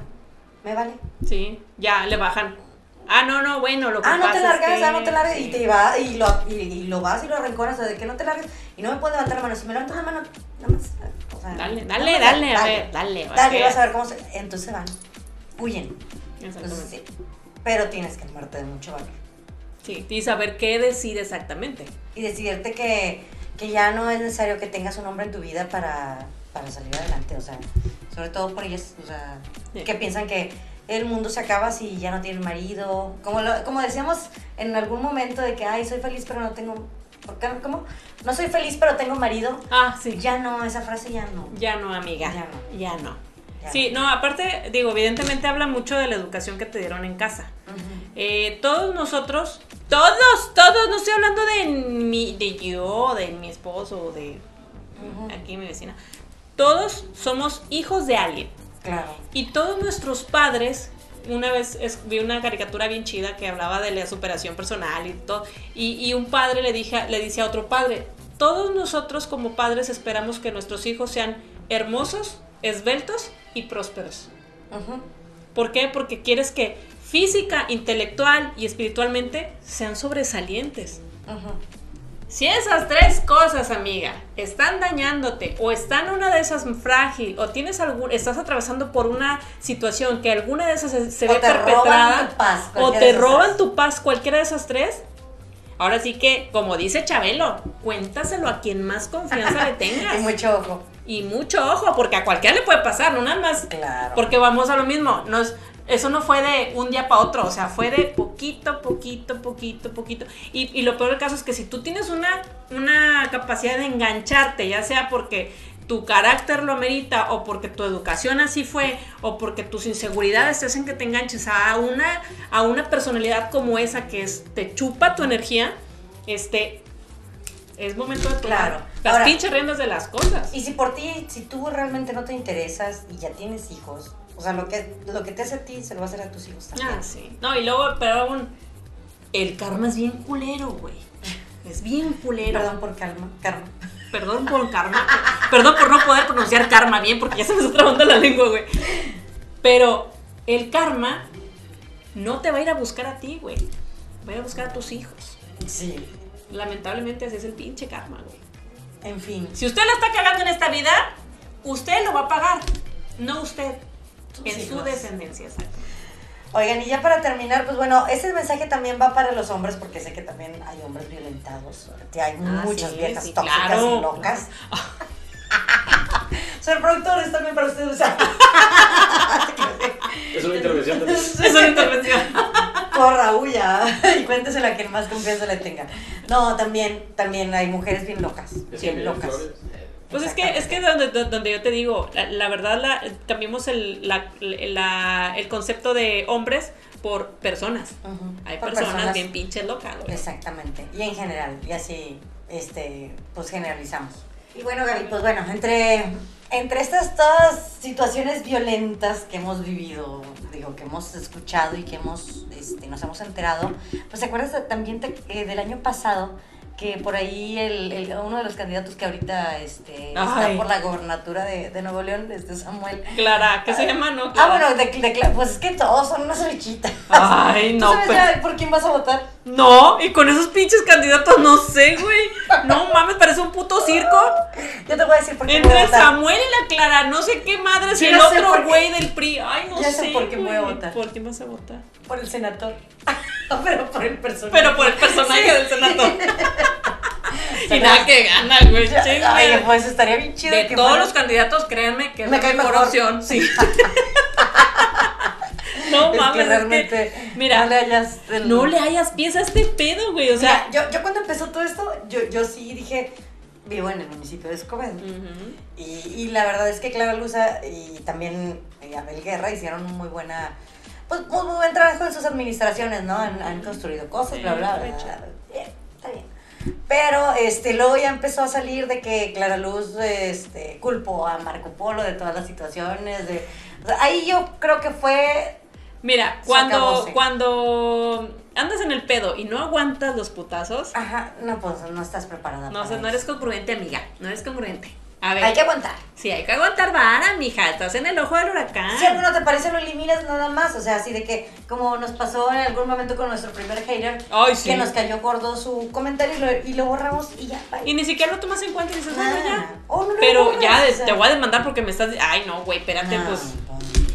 me vale. Sí, ya le bajan. Ah, no, no, bueno, lo que Ah, no pasa te es largas, que- ah, no te largas, y te va, y lo, y, y lo vas y lo arranconas, o sea, de que no te largas, y no me puedo levantar la mano, si me levanto la mano, nada más, o sea, Dale, dale, más, dale, a ver, dale. Dale, vas a ver cómo se, entonces van, huyen, entonces sí, pero tienes que armarte de mucho valor. Sí, y saber qué decide exactamente. y decidirte que, que ya no es necesario que tengas un hombre en tu vida para, para salir adelante, o sea, sobre todo por ellas, o sea, Sí. que piensan que el mundo se acaba si ya no tienen marido, como, lo- como decíamos en algún momento de que, ay, soy feliz pero no tengo. ¿cómo? No soy feliz pero tengo marido, Ah, sí. ya no, esa frase ya no. Ya no, amiga. Ya no. Ya no. Ya Sí, no, aparte, digo, evidentemente habla mucho de la educación que te dieron en casa. Eh, todos nosotros, todos, todos, no estoy hablando de mi, de yo, de mi esposo, de aquí mi vecina. Todos somos hijos de alguien. Claro. Y todos nuestros padres, una vez es- vi una caricatura bien chida que hablaba de la superación personal y todo, y, y un padre le, dije, le dice a otro padre, todos nosotros como padres esperamos que nuestros hijos sean hermosos, esbeltos y prósperos. ¿Por qué? Porque quieres que física, intelectual y espiritualmente sean sobresalientes. Si esas tres cosas, amiga, están dañándote o están una de esas frágil o tienes algún, estás atravesando por una situación que alguna de esas se, se ve perpetrada paz, o te roban tu paz, cualquiera de esas tres, ahora sí que, como dice Chabelo, cuéntaselo a quien más confianza le tengas. Y mucho ojo. Y mucho ojo, porque a cualquiera le puede pasar, no nada más. Claro. Porque vamos a lo mismo. Nos, eso no fue de un día para otro, o sea, fue de poquito, poquito, poquito, poquito. Y, y lo peor del caso es que si tú tienes una, una capacidad de engancharte, ya sea porque tu carácter lo amerita, o porque tu educación así fue, o porque tus inseguridades te hacen que te enganches a una, a una personalidad como esa que es, te chupa tu energía, este. Es momento de tomar Claro. las Ahora- pinches riendas de las cosas. Y si por ti, si tú realmente no te interesas y ya tienes hijos, o sea, lo que, lo que te hace a ti se lo va a hacer a tus hijos también. Ah, sí. No, y luego, pero aún, el karma es bien culero, güey. Es bien culero. Perdón por calma, karma. Perdón por karma. Perdón por no poder pronunciar karma bien, porque ya se me está trabando la lengua, güey. Pero el karma no te va a ir a buscar a ti, güey. Va a ir a buscar a tus hijos. Sí. Lamentablemente así es el pinche karma, güey. En fin. Si usted la está cagando en esta vida, usted lo va a pagar. No usted. En su descendencia, exacto. Oigan, y ya para terminar, pues bueno, ese mensaje también va para los hombres, porque sé que también hay hombres violentados. que Hay Ah, muchas sí, viejas sí, tóxicas claro. y locas. Ser productores también para ustedes. o sea. Es una intervención también. Es una intervención. Corra, huya y cuénteselo a quien más confianza le tenga. No, también, también hay mujeres bien locas, Es bien locas. Flores. Pues es que, es que donde, donde yo te digo, la, la verdad, la, cambiamos el, la- la- el concepto de hombres por personas. Hay por personas, bien pinches locas, güey. Exactamente, y en general, y así, este, pues generalizamos. Y bueno, Gaby, pues bueno, entre, entre estas todas situaciones violentas que hemos vivido, digo, que hemos escuchado y que hemos, este, nos hemos enterado, pues ¿te acuerdas también te- eh, del año pasado? Que por ahí el, el- uno de los candidatos que ahorita este, está por la gobernatura de, de Nuevo León, este Samuel. Clara, ¿qué se llama, no? Ah, bueno, de, de pues es que todos son unas bichitas. Ay, ¿Tú no, sabes pero- ya por quién vas a votar? No, y con esos pinches candidatos no sé, güey. No mames, parece un puto circo. Yo te voy a decir por quién voy Entre a votar. Samuel y la Clara, no sé qué madres, y Yo el sé otro qué. güey del PRI. Ay, no Ya sé. sé por quién voy a votar. ¿Por quién vas a votar? Por el senador. Pero por el personaje. Pero por el personaje del senador. y nada que gana, güey. Ay, pues estaría bien chido. De que todos fuera- los candidatos, créanme que es Me la mejor, mejor. opción. Sí. no Es mames, que es realmente. que, mira, no le hayas. el- no le hayas pies a este pedo, güey. O sea, Mira, yo, yo cuando empezó todo esto, yo, yo sí dije. Vivo en el municipio de Escobedo. Y, y la verdad es que Clara Luza y también eh, Abel Guerra hicieron muy buena. Pues muy, buen trabajo en sus administraciones, ¿no? Han, han construido cosas, bla, bla, bla. Bien, está bien. Pero este, luego ya empezó a salir de que Clara Luz este, culpó a Marco Polo de todas las situaciones. De, o sea, ahí yo creo que fue. Mira, cuando, acabóse. cuando andas en el pedo y no aguantas los putazos, Ajá, no, pues no estás preparada. no, o sea, no eso. eres congruente, amiga. No eres congruente. A ver. Hay que aguantar. Sí, hay que aguantar vara, mija. Estás en el ojo del huracán. Si algo no te parece, lo eliminas nada más. O sea, así de que, como nos pasó en algún momento con nuestro primer hater, Ay, sí. que nos cayó gordo su comentario y lo, y lo borramos y ya. bye. Y ni siquiera lo tomas en cuenta y dices, bueno, Nada. ya. Oh, no Pero borras, ya o de- sea. te voy a demandar porque me estás. Ay, no, güey, espérate, No, pues.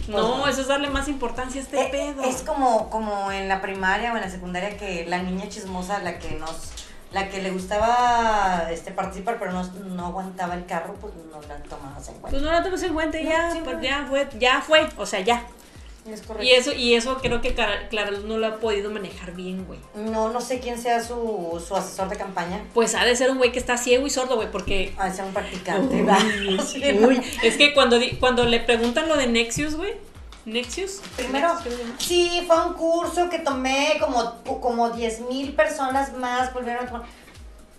No, eso es darle más importancia a este Eh, pedo. Es como, como en la primaria o en la secundaria que la niña chismosa, la que nos, la que le gustaba este participar pero no, no aguantaba el carro, pues no la tomabas en Pues cuenta. no la tomas en cuenta y No, ya, sí, pues no. ya fue, ya fue, o sea, ya. Es correcto. Y eso, y eso creo que Clara Luz no lo ha podido manejar bien, güey. No, no sé quién sea su, su asesor de campaña. Pues ha de ser un güey que está ciego y sordo, güey, porque. Ha de ser un practicante. Uy, uy, es que cuando, cuando le preguntan lo de Nexius, güey. Nexius. Primero, sí, fue un curso que tomé, como, como 10 mil personas más volvieron a tomar.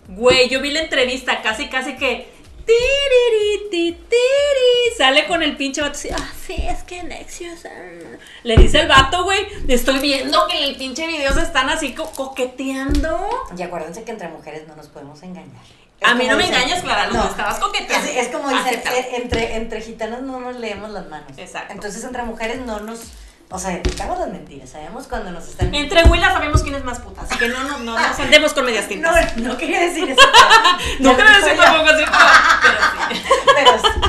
Güey, yo vi la entrevista, casi, casi que. tiriri, ti, tiri, Sale con el pinche vato así. Ah, sí, es que Nexius. ah". Le dice el vato, güey. Estoy viendo que en el pinche video se están así co- coqueteando. Y acuérdense que entre mujeres no nos podemos engañar. A mí no me dicen- engañas, Clara, no, no. estabas coqueteando. Es, es como dicen, eh, entre, entre gitanas no nos leemos las manos. Exacto. Entonces entre mujeres no nos... O sea, detectamos las mentiras, sabemos cuando nos están... Entre Willa sabemos quién es más puta, así que no, no, no nos andemos con medias No, tintas. no quería decir eso. No lo decir tampoco así, pero, sí. Pero sí,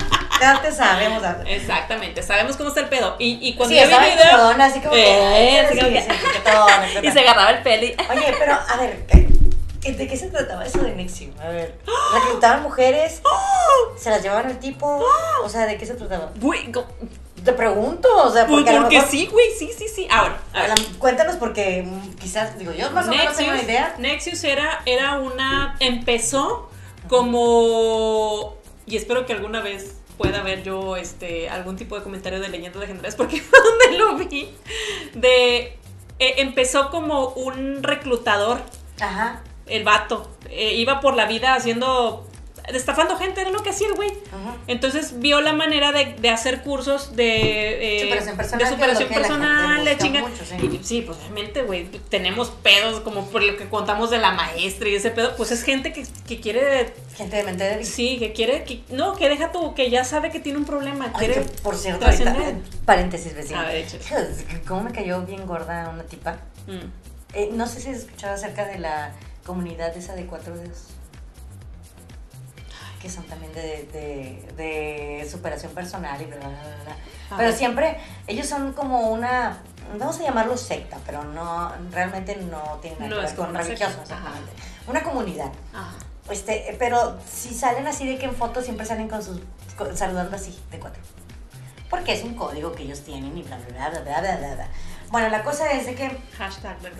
ya te sabemos. Exactamente, sabemos cómo está el pedo. Y, y cuando Sí, yo vi el video. así como que, Eh, así como y se agarraba el pelo y. Oye, pero a ver, ¿qué- qué- ¿de qué se trataba eso de Nexium? A ver, reclutaban mujeres, se las llevaban al tipo, o sea, ¿de qué se trataba? Güey, Te pregunto, o sea, pues porque, a lo porque mejor- sí, güey, sí, sí, sí. Ahora, a la- cuéntanos porque quizás, digo, yo más o menos tengo una idea. Nexius era, era una. Empezó como. Y espero que alguna vez pueda ver yo este algún tipo de comentario de leyendas legendarias, porque fue donde lo vi. De. eh, empezó como un reclutador, Ajá. El vato. Eh, iba por la vida haciendo. Destafando gente, era lo que hacía el güey. ajá. Entonces vio la manera de, de hacer cursos de, eh, Superación personal, de superación que personal, chinga. mucho, sí. Y sí, pues realmente, güey, tenemos pedos como por lo que contamos de la maestra y ese pedo, pues es gente que, que quiere, Gente de mente débil. sí, que quiere, que, no, que deja tú, que ya sabe que tiene un problema, Ay, quiere por cierto, ahorita, paréntesis, vecino. A ver, ¿Cómo me cayó bien gorda una tipa? Mm. Eh, no sé si has escuchado acerca de la comunidad esa de cuatro dedos. Que son también de, de, de superación personal y bla, bla, bla. Ah. Pero siempre, ellos son como una, vamos a llamarlo secta, pero no, realmente no tienen nada No que ver es con una secta. religioso, exactamente. Una comunidad. Ajá. Este, pero si salen así de que en fotos siempre salen con sus, con- saludando así, de cuatro. Porque es un código que ellos tienen y bla, bla, bla, bla, bla, bla, bla. Bueno, la cosa es de que.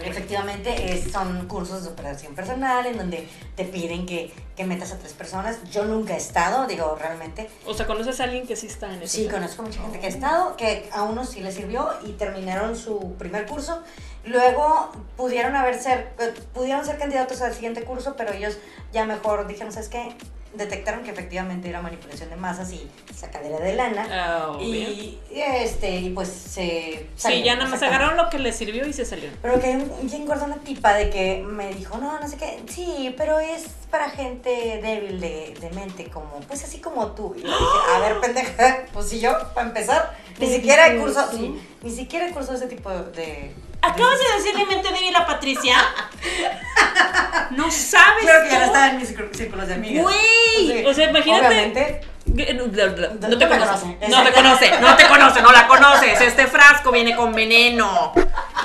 Efectivamente, es- son cursos de superación personal en donde te piden que, que metas a tres personas. Yo nunca he estado, digo, realmente. O sea, ¿conoces a alguien que sí está en eso? Sí, conozco mucha gente que ha estado, que a unos sí les sirvió y terminaron su primer curso. Luego pudieron haber ser, eh, pudieron ser candidatos al siguiente curso, pero ellos ya mejor dijeron, ¿sabes qué? Detectaron que efectivamente era manipulación de masas y sacadera de lana. Obvio. y, y, este, y pues se... Sí, salieron, ya nada más agarraron lo que les sirvió y se salieron. Pero que bien gorda una tipa de que me dijo, no, no sé qué, sí, pero es para gente débil de, de mente, como, pues así como tú. Y dije, a ver, pendeja, pues si yo, para empezar, ni siquiera he sí, ni siquiera he curso ese tipo de... ¿Acabas de decirle mente débil a Patricia? No sabes. Creo que ya no estaba en mis círculos- de amigas. Güey, o sea, imagínate. Obviamente, No, no, no, te conoce. No te conoce, no te conoce, no la conoces. Este frasco viene con veneno.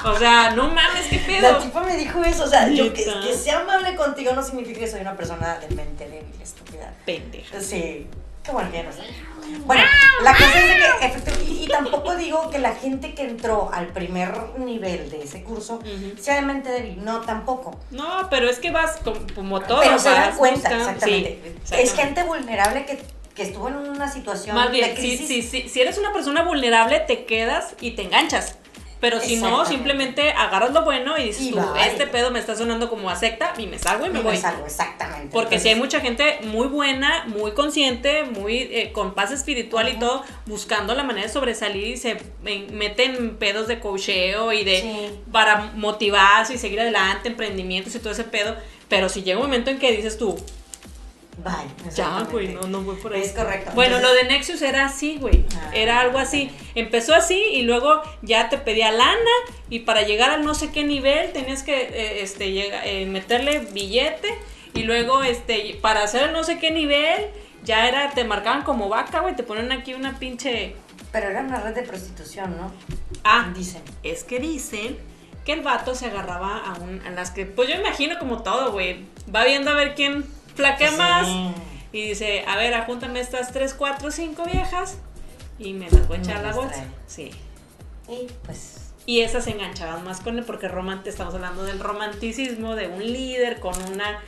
O sea, no mames, qué la pedo. tipa me dijo eso, o sea, yo que sea amable contigo no significa que soy una persona de mente débil, estúpida. Pendeja. Sí, qué bueno que ya no sé. Bueno, la cosa es de que, efectivamente, y, tampoco digo que la gente que entró al primer nivel de ese curso Ujú. sea de mente débil, no, tampoco. No, pero es que vas como, como todo. Pero se dan cuenta, buscando- exactamente. Sí, Es gente vulnerable que, que estuvo en una situación Más de bien, si, crisis. si, si, si eres una persona vulnerable, te quedas y te enganchas. Pero si no, simplemente agarras lo bueno y dices Y tú, este pedo me está sonando como a secta y me salgo y me Y voy. me salgo, exactamente. Porque si hay mucha gente muy buena, muy consciente, muy eh, con paz espiritual y todo, buscando la manera de sobresalir y se me- meten en pedos de cocheo y de Sí. para motivarse y seguir adelante, emprendimientos y todo ese pedo. Pero si llega un momento en que dices tú, Bye. ya, güey, no, no voy por ahí. Es correcto. Bueno, Entonces, lo de Nexus era así, güey. Ah. Era algo así. Empezó así y luego ya te pedía lana y para llegar al no sé qué nivel tenías que eh, este, llega- eh, meterle billete y luego este para hacer el no sé qué nivel ya era, te marcaban como vaca, güey, te ponen aquí una pinche... Pero era una red de prostitución, ¿no? Ah, Dicen. es que dicen que el vato se agarraba a, un, a las que, pues yo imagino como todo, güey. Va viendo a ver quién flaquea Sí. más. Y dice, a ver, apúntame estas 3, 4, 5 viejas y me las voy a echar a la bolsa. trae. Sí. Y pues Y esas se enganchaban más con él porque romant estamos hablando del romanticismo de un líder con una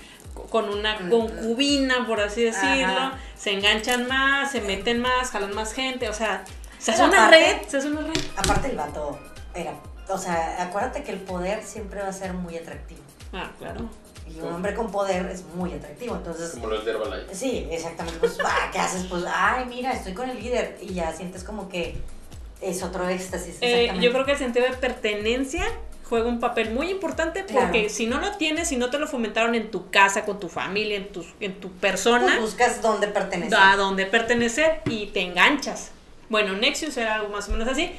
con una concubina, por así decirlo, Ajá. se enganchan más, se meten más, jalan más gente, o sea, se hace una red, se hace una red. Aparte el vato era, o sea, acuérdate que el poder siempre va a ser muy atractivo. Ah, claro. Y un hombre con poder es muy atractivo, entonces... Como los de Herbalife. Sí, exactamente. Pues, ah, ¿qué haces? Pues, ay, mira, estoy con el líder. Y ya sientes como que es otro éxtasis. Eh, yo creo que el sentido de pertenencia juega un papel muy importante porque Claro. si no lo tienes, si no te lo fomentaron en tu casa, con tu familia, en tu, en tu Pues persona, buscas dónde pertenecer. a dónde pertenecer y te enganchas. Bueno, Nexus era algo más o menos así.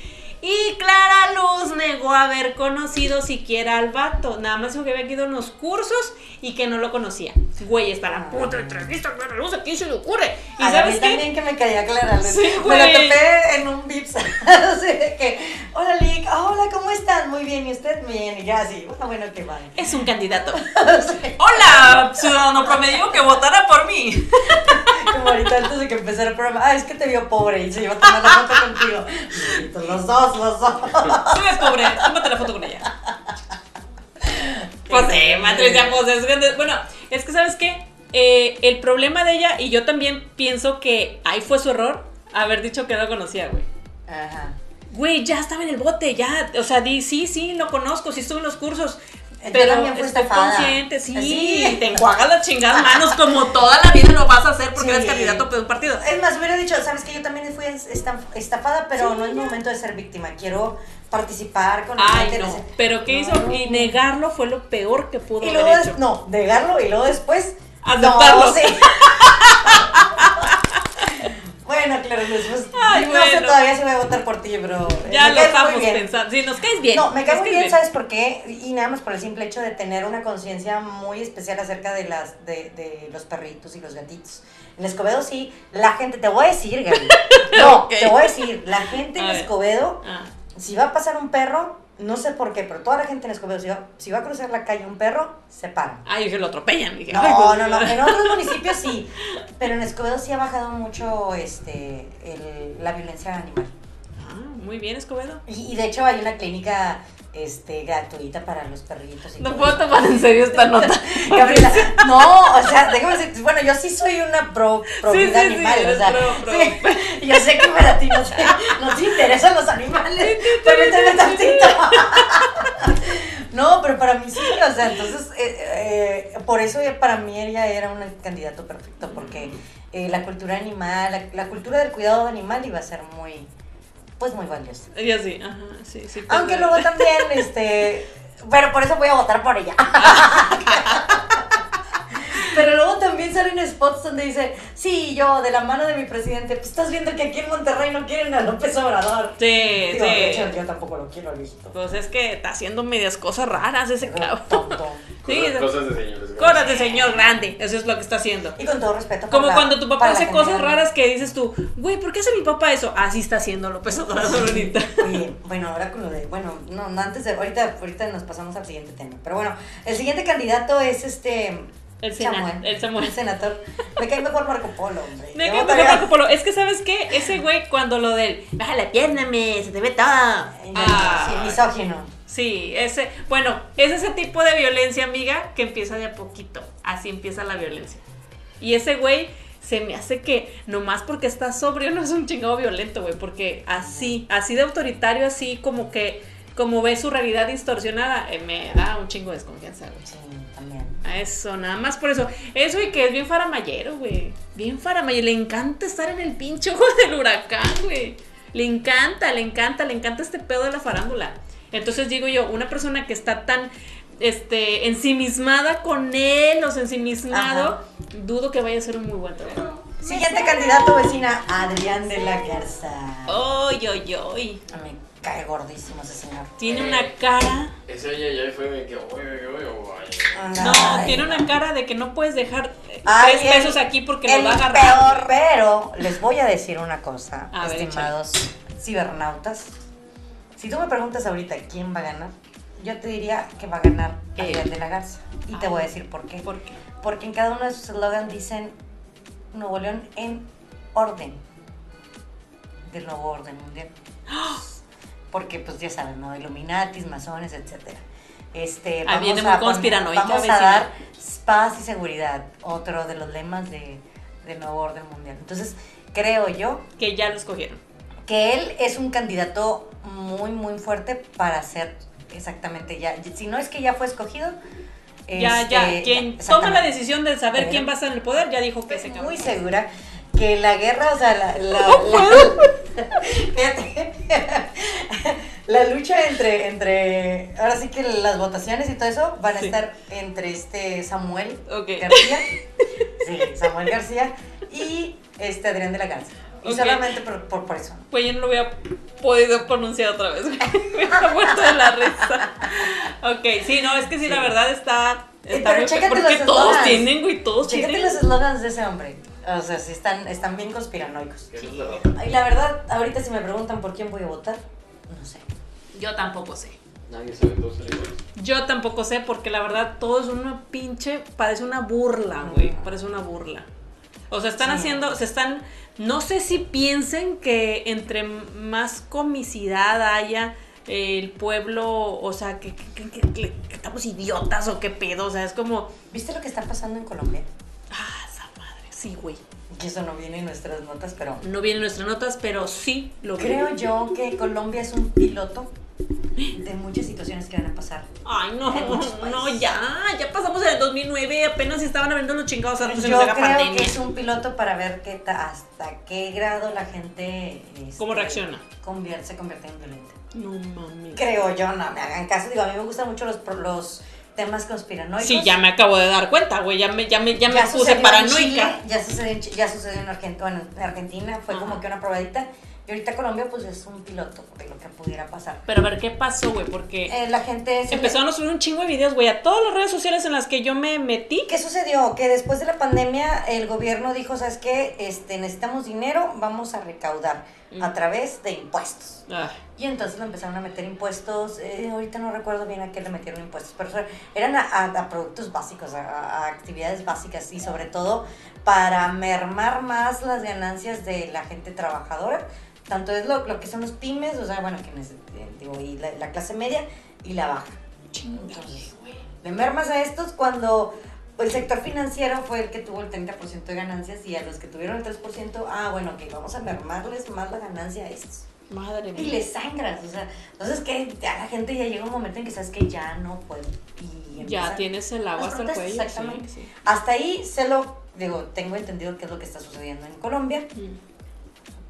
Y Clara Luz negó haber conocido siquiera al vato. Nada más dijo que había ido en los cursos y que no lo conocía. Güey, está la puta entrevista a Clara Luz, ¿a quién se le ocurre? ¿Y a sabes mí qué? también que me caía Clara Luz. Sí, me la topé en un Vips. así de que, hola Lick, ah, hola, ¿cómo están? Muy bien, ¿y usted? Bien, y ya así, bueno, bueno, que vaya. Es un candidato. Hola, ciudadano promedio que votara por mí. Como ahorita antes de que empezara el programa, ah, es que te vio pobre y se iba a tomar la foto contigo. Los dos, los dos. Tú ves pobre, tómate la foto con ella. Pues sí, Patricia, pues es Bueno, es que ¿sabes qué? Eh, el problema de ella, y yo también pienso que ahí fue su error, haber dicho que no conocía, güey. Ajá. Güey, ya estaba en el bote, ya, o sea, di, sí, sí, lo conozco, sí estuve en los cursos. Pero estoy consciente, sí, Sí. te enjuagas las chingadas manos como toda la vida lo vas a hacer porque Sí. eres candidato de un partido. Es más, hubiera dicho, sabes que yo también fui esta- estafada, pero no es momento de ser víctima. Quiero participar con Ay, no, pero ¿qué hizo? No. Y negarlo fue lo peor que pudo Y haber luego, hecho. des- no, negarlo y luego después. Aceptarlo. No, sí. bueno, claro, después. Ay, no sé todavía si voy a votar por ti, pero. eh, Ya lo caes estamos pensando. Sí, nos caes bien. No, me cae nos muy caes bien, ¿sabes por qué? Y nada más por el simple hecho de tener una conciencia muy especial acerca de las de, de los perritos y los gatitos. En Escobedo sí, la gente, te voy a decir, Gaby. No, te voy a decir, la gente en A. Escobedo, Ah, si va a pasar un perro, no sé por qué, pero toda la gente en Escobedo, si va, si va a cruzar la calle un perro, se paran. Ay, dije, lo atropellan. Dije, No, pues, no, no, en otros municipios sí, pero en Escobedo sí ha bajado mucho este, el- la violencia animal. Ah, muy bien, Escobedo. Y, y de hecho hay una clínica este, gratuita para los perritos. Y No todo puedo eso. tomar en serio esta nota. Gabriela, no, o sea, déjame decir, bueno, yo sí soy una pro, pro Sí, vida sí, sí, animal, eres o sea, pro, pro. sí, yo sé que para ti no te, no te interesan los animales, permíteme tantito. No, pero para mí sí, o sea, entonces, eh, eh, por eso para mí ella era un candidato perfecto, porque eh, la cultura animal, la, la cultura del cuidado animal iba a ser muy, pues muy valiosa. Y así, ajá, sí, sí. Aunque luego también, este. Pero por eso voy a votar por ella. Pero luego también salen spots donde dice, sí, yo de la mano de mi presidente, pues estás viendo que aquí en Monterrey no quieren a López Obrador. Sí, Digo, de hecho, sí. yo tampoco lo quiero, listo. Pues es que está haciendo medias cosas raras ese cabrón. Tonto. Sí, Cosas, de- cosas de señores. Cosas de señor grande, eso es lo que está haciendo. Y con todo respeto. Como la- cuando tu papá hace cosas raras que dices tú, güey, ¿por qué hace mi papá eso? Así está haciendo López Obrador ahorita. Oye, bueno, ahora con lo de, bueno, no, no, antes de, ahorita, ahorita nos pasamos al siguiente tema. Pero bueno, el siguiente candidato es este. El Samuel. el Samuel. senador. Me cae mejor Marco Polo, hombre. Me encanta votaría- Marco Polo. Es que, ¿sabes qué? Ese güey, cuando lo del baja la pierna, me, se te ve todo. Ah, sí, misógino. Sí, ese, bueno, es ese tipo de violencia, amiga, que empieza de a poquito. Así empieza la violencia. Y ese güey se me hace que nomás porque está sobrio no es un chingado violento, güey, porque así, así de autoritario, así como que, como ve su realidad distorsionada, eh, me da un chingo de desconfianza, güey. También. A eso, nada más por eso. Eso y que es bien faramayero, güey. Bien faramayero. Le encanta estar en el pinche ojo del huracán, güey. Le encanta, le encanta, le encanta este pedo de la farándula. Entonces digo yo, una persona que está tan este, ensimismada con él, o sea, ensimismado, Ajá. dudo que vaya a ser un muy buen trabajo. Siguiente candidato, vecina, Adrián de la Garza. ¡Ay, ay, ay! Me cae gordísimo ese señor. Tiene una cara. Ese ya, fue de que, oye, oye, oye, oye. No, Ay, tiene una cara de que no puedes dejar Ay, tres el- pesos aquí porque lo va a agarrar. peor, pero les voy a decir una cosa, A ver, estimados cibernautas. Si tú me preguntas ahorita quién va a ganar, yo te diría que va a ganar. Adrián de la Garza. Y te voy a decir por qué. ¿Por qué? Porque en cada uno de sus eslogans dicen Nuevo León en orden del nuevo orden mundial. Porque, pues ya saben, ¿no? Illuminatis, masones, etcétera. Este, Ah, viene muy conspiranoica, Vamos a dar paz y seguridad, otro de los lemas de, del nuevo orden mundial. Entonces, creo yo Que ya lo escogieron. que él es un candidato muy, muy fuerte para ser exactamente ya. Si no es que ya fue escogido. Ya, este, ya, quien ya, toma la decisión de saber quién va a estar en el poder, ya dijo que se Estoy acabó. muy segura que la guerra, o sea, la, la, la- fíjate, la lucha entre, entre, ahora sí que las votaciones y todo eso van a Sí. estar entre este Samuel. García, sí, Samuel García y este Adrián de la Garza. Y solamente por, por, por eso. Pues yo no lo hubiera podido pronunciar otra vez. Me he muerto de la risa. Ok, sí, no, es que sí, la verdad está. Está pero muy- chécate Porque los todos eslogans. tienen, güey, todos Chécate tienen. los eslogans de ese hombre. O sea, sí están, están bien conspiranoicos. Y la verdad, ahorita si me preguntan por quién voy a votar, no sé. Yo tampoco sé. Nadie sabe, todos son iguales. Yo tampoco sé, porque la verdad todo es una pinche. Parece una burla, güey. Parece una burla. O sea, están Sí. haciendo. Se están. No sé si piensen que entre más comicidad haya. El pueblo, o sea, que, que- que- que- que estamos idiotas o qué pedo, o sea, es como, ¿Viste lo que está pasando en Colombia? Sí, güey. Que eso no viene en nuestras notas, pero No vienen nuestras notas, pero sí lo vi. creo yo que Colombia es un piloto de muchas situaciones que van a pasar. Ay, no, En no, ya, ya pasamos en el 2009, apenas estaban abriendo los chingados antes de Yo que creo pandemia. que es un piloto para ver qué ta- hasta qué grado la gente este, ¿Cómo reacciona? convierte- se convierte en violenta. No mames. Creo yo, no me hagan caso. Digo, a mí me gustan mucho los, los temas conspiranoicos. Sí, ya me acabo de dar cuenta, güey, ya me, ya me, ya me Ya puse paranoica. Chile, ya sucedió ya sucedió en Argentina, bueno, en Argentina fue Ajá. como que una probadita. Y ahorita Colombia, pues es un piloto de lo que pudiera pasar. Pero a ver, ¿qué pasó, güey? Porque Eh, la gente. le- empezaron a subir un chingo de videos, güey, a todas las redes sociales en las que yo me metí. ¿Qué sucedió? Que después de la pandemia el gobierno dijo, ¿sabes qué? Este, necesitamos dinero, vamos a recaudar Mm. a través de impuestos. Ay, Y entonces le empezaron a meter impuestos, eh, ahorita no recuerdo bien a qué le metieron impuestos, pero eran a, a- a productos básicos, a, a actividades básicas y sobre todo para mermar más las ganancias de la gente trabajadora. Tanto es lo, lo que son los pymes, o sea, bueno, quienes, eh, digo, y la, la clase media y la baja. Entonces, le mermas a estos cuando el sector financiero fue el que tuvo el 30% de ganancias y a los que tuvieron el 3%, ah, bueno, que vamos a mermarles más la ganancia a estos. madre Y mía. le sangras, o sea, entonces que ya la gente ya llega un momento en que sabes que ya no puedo. Y Ya tienes el agua hasta el cuello. exactamente. sí, sí. Hasta ahí se lo, digo, tengo entendido qué es lo que está sucediendo en Colombia, Mm.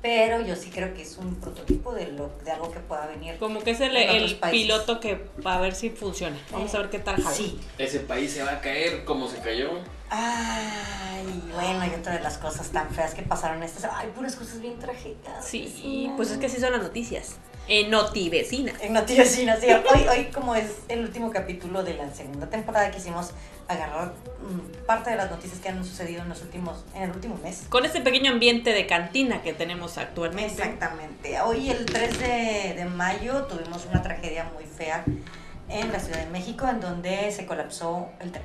Pero yo sí creo que es un prototipo de, lo, de algo que pueda venir. Como que es el, el piloto que va a ver si funciona. Vamos a ver qué tal jala. Sí. Ese país se va a caer como se cayó. Ay, bueno, y otra de las cosas tan feas que pasaron estas, ay, puras cosas bien trágicas. Sí, pues es que así son las noticias. En Notivecina. En Noticias Chinas, sí. Hoy, hoy, como es el último capítulo de la segunda temporada, quisimos agarrar mm, parte de las noticias que han sucedido en los últimos, en el último mes. Con este pequeño ambiente de cantina que tenemos actualmente. Exactamente. Hoy, el 3 de, de mayo, tuvimos una tragedia muy fea en la Ciudad de México, en donde se colapsó el tren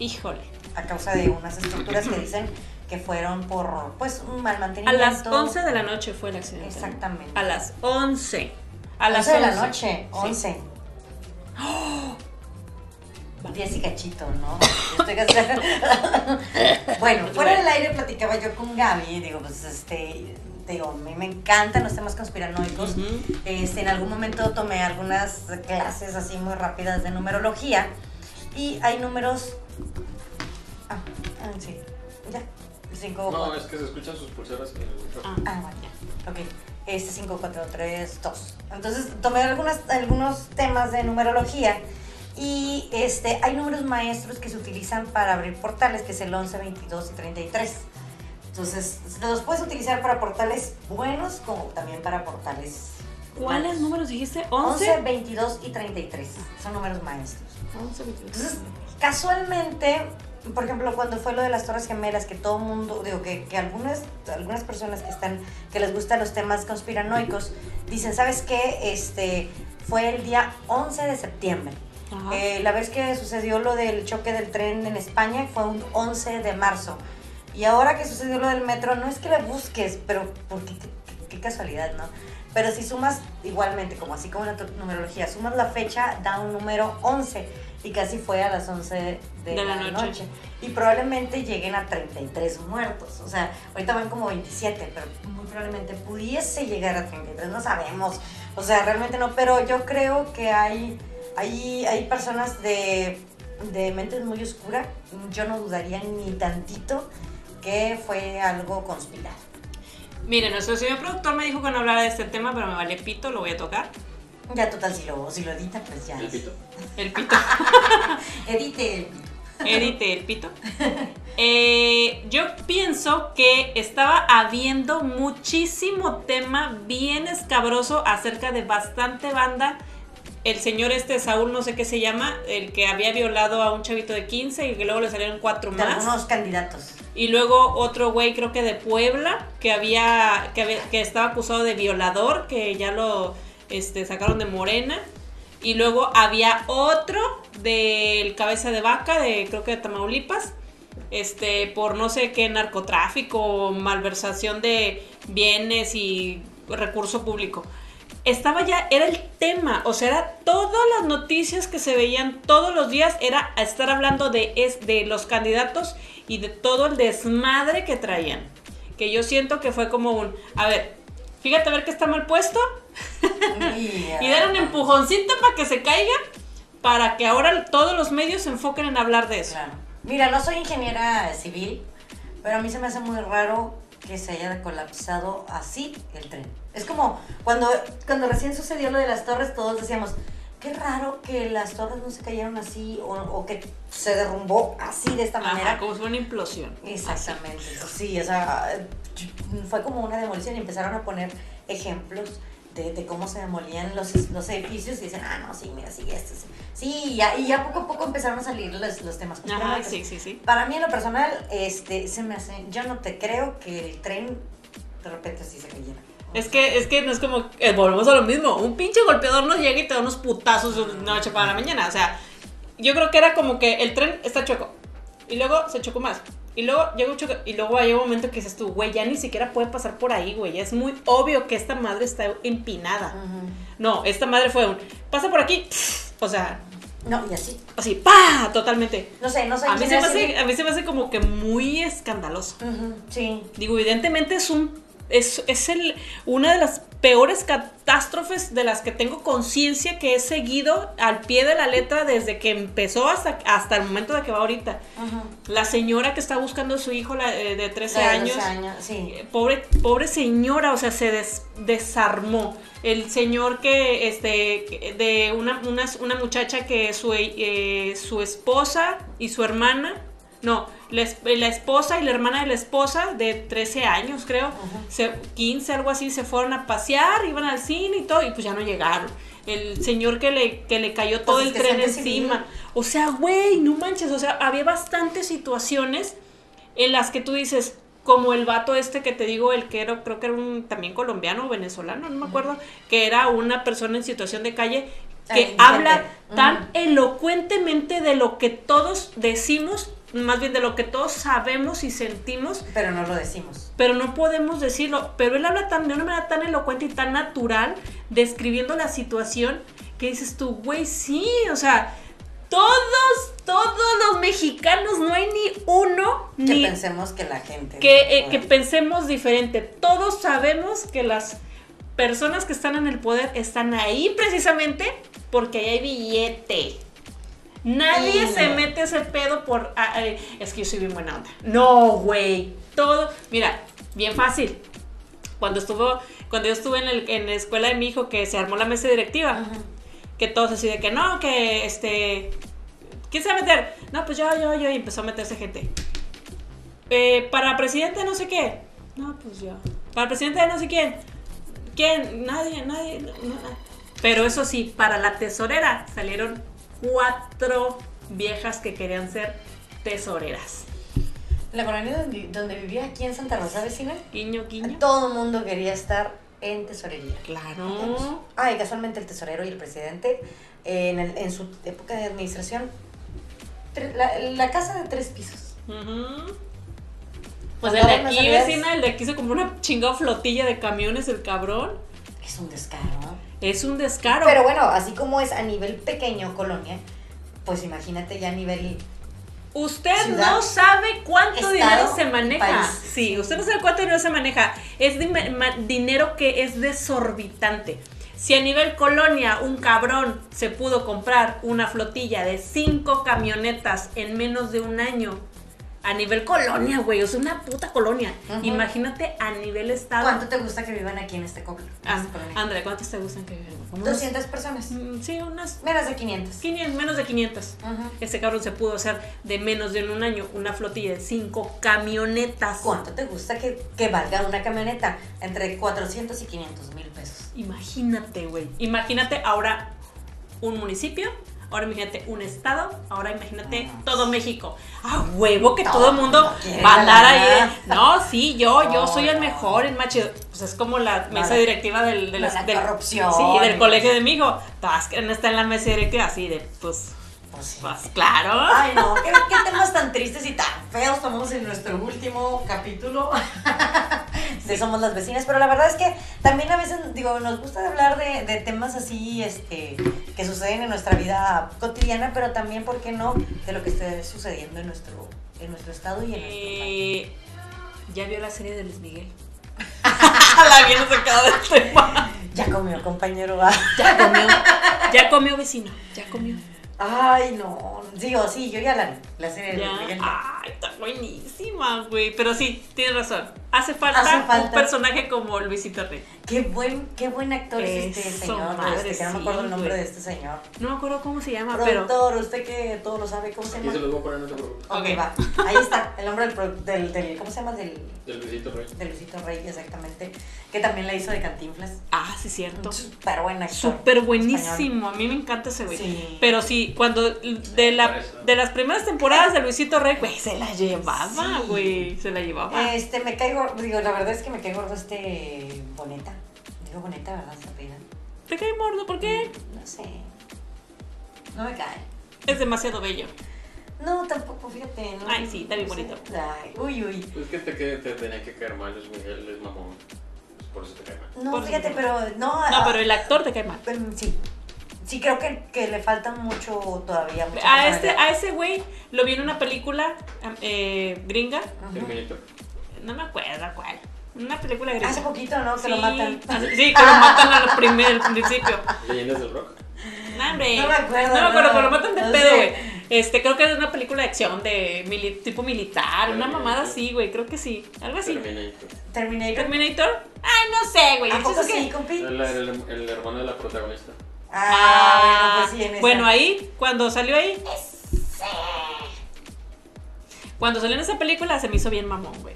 Híjole. a causa de unas estructuras que dicen que fueron por, pues, un mal A mantenimiento. las 11 de la noche fue el accidente. Exactamente. A las 11. A las 11 de 11 la noche, Sí. 11. Va. 10 y cachito, ¿no? Bueno, fuera del aire platicaba yo con Gaby, digo, pues este, digo, a mí me encantan los temas conspiranoicos. Ujú. Este, en algún momento tomé algunas clases así muy rápidas de numerología y hay números. Ah, ah, sí, ya. Cinco, No, cuatro. es que se escuchan sus pulseras en el. Ah, Ah, bueno, ya. Ok. Este 5, 4, 3, 2. Entonces tomé algunas, algunos temas de numerología y este, hay números maestros que se utilizan para abrir portales, que es el 11, 22 y 33. Entonces, los puedes utilizar para portales buenos como también para portales ¿Cuáles malos. números dijiste? 11, 11. 22 y 33. Son números maestros. 11, 22. Entonces, casualmente, por ejemplo, cuando fue lo de las Torres Gemelas, que todo mundo, digo, que, que algunas, algunas personas que están, que les gustan los temas conspiranoicos, dicen, ¿sabes qué? Este, fue el día 11 de septiembre. Eh, la vez que sucedió lo del choque del tren en España fue un 11 de marzo. Y ahora que sucedió lo del metro, no es que la busques, pero porque qué, casualidad, ¿no? Pero si sumas igualmente, como así como la numerología, sumas la fecha, da un número 11. Y casi fue a las 11 de, De la, la noche. noche. Y probablemente lleguen a 33 muertos. O sea, ahorita van como 27, pero muy probablemente pudiese llegar a 33. No sabemos. O sea, realmente no. Pero yo creo que hay, hay, hay personas de, de mentes muy oscura. Yo no dudaría ni tantito que fue algo conspirado. Miren, nuestro señor productor me dijo que no hablara de este tema, pero me vale pito, lo voy a tocar. Ya total, si lo, si lo edita, pues ya. El pito. El pito. Edite el pito. edite el pito. Eh, yo pienso que estaba habiendo muchísimo tema bien escabroso acerca de bastante banda. El señor este Saúl, no sé qué se llama, el que había violado a un chavito de 15 y que luego le salieron cuatro De más. algunos candidatos. Y luego otro güey, creo que de Puebla, que había, que, había- que estaba acusado de violador, que ya lo este, sacaron de Morena. Y luego había otro del cabeza de vaca, de creo que de Tamaulipas, este, por no sé qué narcotráfico, malversación de bienes y recurso público. Estaba ya, era el tema, o sea, era todas las noticias que se veían todos los días, era estar hablando de, es, de los candidatos y de todo el desmadre que traían. Que yo siento que fue como un, a ver, fíjate a ver que está mal puesto y dar un empujoncito para que se caiga, para que ahora todos los medios se enfoquen en hablar de eso. Claro. Mira, no soy ingeniera civil, pero a mí se me hace muy raro que se haya colapsado así el tren. Es como cuando, cuando recién sucedió lo de las torres, todos decíamos, qué raro que las torres no se cayeron así o, o que se derrumbó así de esta Ajá, manera. como si una implosión. Exactamente, sí, o sea, fue como una demolición y empezaron a poner ejemplos de, de cómo se demolían los, los edificios y dicen, ah, no, sí, mira, sí, esto sí. Sí, y ya, y ya poco a poco empezaron a salir los, los temas. Ajá, sí, sí, sí. Para mí, en lo personal, este, se me hace, yo no te creo que el tren de repente así se cayera. Es que, es que no es como, eh, volvemos a lo mismo, un pinche golpeador nos llega y te da unos putazos de una noche para la mañana, o sea, yo creo que era como que el tren está choco, y luego se chocó más, y luego llega un choque, y luego hay un momento que dices tú, güey, ya ni siquiera puede pasar por ahí, güey, es muy obvio que esta madre está empinada. No, esta madre fue un, pasa por aquí, o sea, No, y así. así, pa, totalmente. No sé, no sé. A mí, se me hace, a mí se me hace como que muy escandaloso. Sí. Digo, evidentemente es un es, es el, una de las peores catástrofes de las que tengo conciencia que he seguido al pie de la letra desde que empezó hasta, hasta el momento de que va ahorita. La señora que está buscando a su hijo la- eh, de 13 De años. 12 años, sí. eh, Pobre, pobre señora, o sea, se des- desarmó. El señor que, este, de una, una, una muchacha que su, eh, su esposa y su hermana, no, la, es- la esposa y la hermana de la esposa de 13 años, creo, se- 15, algo así, se fueron a pasear, iban al cine y todo, y pues ya no llegaron. El señor que le, que le cayó todo Pues el es que tren encima. O sea, güey, no manches, o sea, había bastantes situaciones en las que tú dices, como el vato este que te digo, el que era, creo que era un también colombiano o venezolano, no me acuerdo, que era una persona en situación de calle que Ay, habla tan elocuentemente de lo que todos decimos, más bien de lo que todos sabemos y sentimos, Pero no lo decimos. pero no podemos decirlo. Pero él habla tan, de una manera tan elocuente y tan natural, describiendo la situación, que dices tú, güey, sí, o sea, todos, todos los mexicanos, no hay ni uno, Que ni pensemos que la gente. que, eh, que pensemos diferente. Todos sabemos que las personas que están en el poder están ahí precisamente porque ahí hay billete. Nadie Sí, se no. mete ese pedo por... ah, ay, es que yo soy bien buena onda. No, güey. Todo... Mira, bien fácil. Cuando estuvo... Cuando yo estuve en, el- en la escuela de mi hijo que se armó la mesa directiva, que todos así de que no, que este... ¿Quién se va a meter? No, pues yo, yo, yo. Y empezó a meterse gente. Eh, para presidente no sé qué. No, pues yo. Para presidente de no sé quién. ¿Quién? Nadie, nadie. no, no. Pero eso sí, para la tesorera salieron cuatro viejas que querían ser tesoreras. La colonia donde, donde vivía aquí en Santa Rosa vecina, Guiño, guiño. todo el mundo quería estar en tesorería. Claro. Ah, y casualmente el tesorero y el presidente, eh, en, el- en su época de administración, la, la casa de tres pisos. Ujú. Pues Con el de aquí, vecina, el de aquí se compró una chingada flotilla de camiones, el cabrón. Es un descaro. Es un descaro. Pero bueno, así como es a nivel pequeño colonia, pues imagínate ya a nivel... Usted Ciudad, no sabe cuánto estado dinero se maneja. país. Sí, usted no sabe cuánto dinero se maneja. Es ma- dinero que es desorbitante. Si a nivel colonia un cabrón se pudo comprar una flotilla de cinco camionetas en menos de un año, a nivel colonia, güey, o sea, una puta colonia. Imagínate a nivel estado. ¿Cuánto te gusta que vivan aquí en este Ah, colonia? André, ¿cuántos te gustan que vivan? Unos- 200 personas. Mm, Sí, unas Menos de 500. 500, menos de 500. Ujú. Ese cabrón se pudo hacer de menos de un año una flotilla de cinco camionetas. ¿Cuánto te gusta que, que valga una camioneta? Entre 400 y 500 mil pesos. Imagínate, güey. Imagínate ahora un municipio, ahora imagínate un estado, ahora imagínate Ah. todo México. ¡Ah, huevo! Que todo, Todo el mundo va a andar ahí. de, No, sí, yo, yo soy el mejor, el más chido. Pues es como la mesa directiva del, del, la- la del- corrupción. Sí, del colegio de mi hijo. Todas quieren estar en la mesa directiva así de, pues, Pues sí. pues claro. Ay, no, ¿qué, qué temas tan tristes y tan feos tomamos en nuestro último capítulo de Somos las Vecinas. Pero la verdad es que también a veces, digo, nos gusta hablar de, de temas así este, que suceden en nuestra vida cotidiana, pero también, ¿por qué no?, de lo que esté sucediendo en nuestro, en nuestro estado y en nuestro país. Eh, ya vio la serie de Luis Miguel. la bien sacada del tema. Ya comió, compañero. va. Ya comió. Ya comió vecino. Ya comió. Ay, no. Digo, sí, yo ya la vi, la serie de. Luis Miguel. Ay, está buenísima, güey. Pero sí, tienes razón. Hace falta, Hace falta. un personaje como Luisito Rey. Qué buen, qué buen actor es este Eso, señor. madre, este, que no me sí, acuerdo el nombre güey. de este señor. No me acuerdo cómo se llama, pero. Productor, usted que todo lo sabe, ¿cómo se llama? se los voy a poner, te preocupes. Ok, Ok. va. Ahí está, el nombre del, del, del- ¿cómo se llama? Del, Del Luisito Rey. del Luisito Rey, exactamente. Que también la hizo de Cantinflas. Ah, sí, cierto. Súper buen actor. Súper español. buenísimo. A mí me encanta ese güey. Sí. Pero sí, cuando de la de las primeras temporadas de Luisito Rey, güey, se la llevaba, Sí. güey. Se la llevaba. Este, me caigo, digo, la verdad es que me caigo gordo este Boneta. Digo Boneta, ¿verdad? Se apellida. ¿Te cae mordo? ¿Por qué? No sé. No me cae. Es demasiado bello. No, tampoco, fíjate. No, Ay, sí, está bien no sé. bonito. Ay, uy, uy. Pues que te, que te tenía que caer mal, Luis Miguel es mamón. Por eso te cae mal. No, Por fíjate, pero no. No, ah, pero el actor te cae mal. mm, Sí. Sí, creo que, que le falta mucho todavía. A este, a ese güey lo vi en una película eh, gringa. Terminator. No me acuerdo cuál. Una película gringa. Hace poquito, ¿no? Que lo Sí, matan. hace- Sí, que lo matan al primer, al principio. Leyendas del rock. No, hombre. No me acuerdo, No me acuerdo, no. pero lo matan de No pedo, güey. Este, creo que es una película de acción de mili- tipo militar, una mamada así, güey. Creo que sí. Algo así. Terminator. Terminator. ¿Terminator? Ay, no sé, güey. ¿A poco que- sí, compi? El, el- el hermano de la protagonista. Ah, bueno, pues sí, en esa. Bueno, ahí, cuando salió ahí. Cuando salió en esa película se me hizo bien mamón, güey.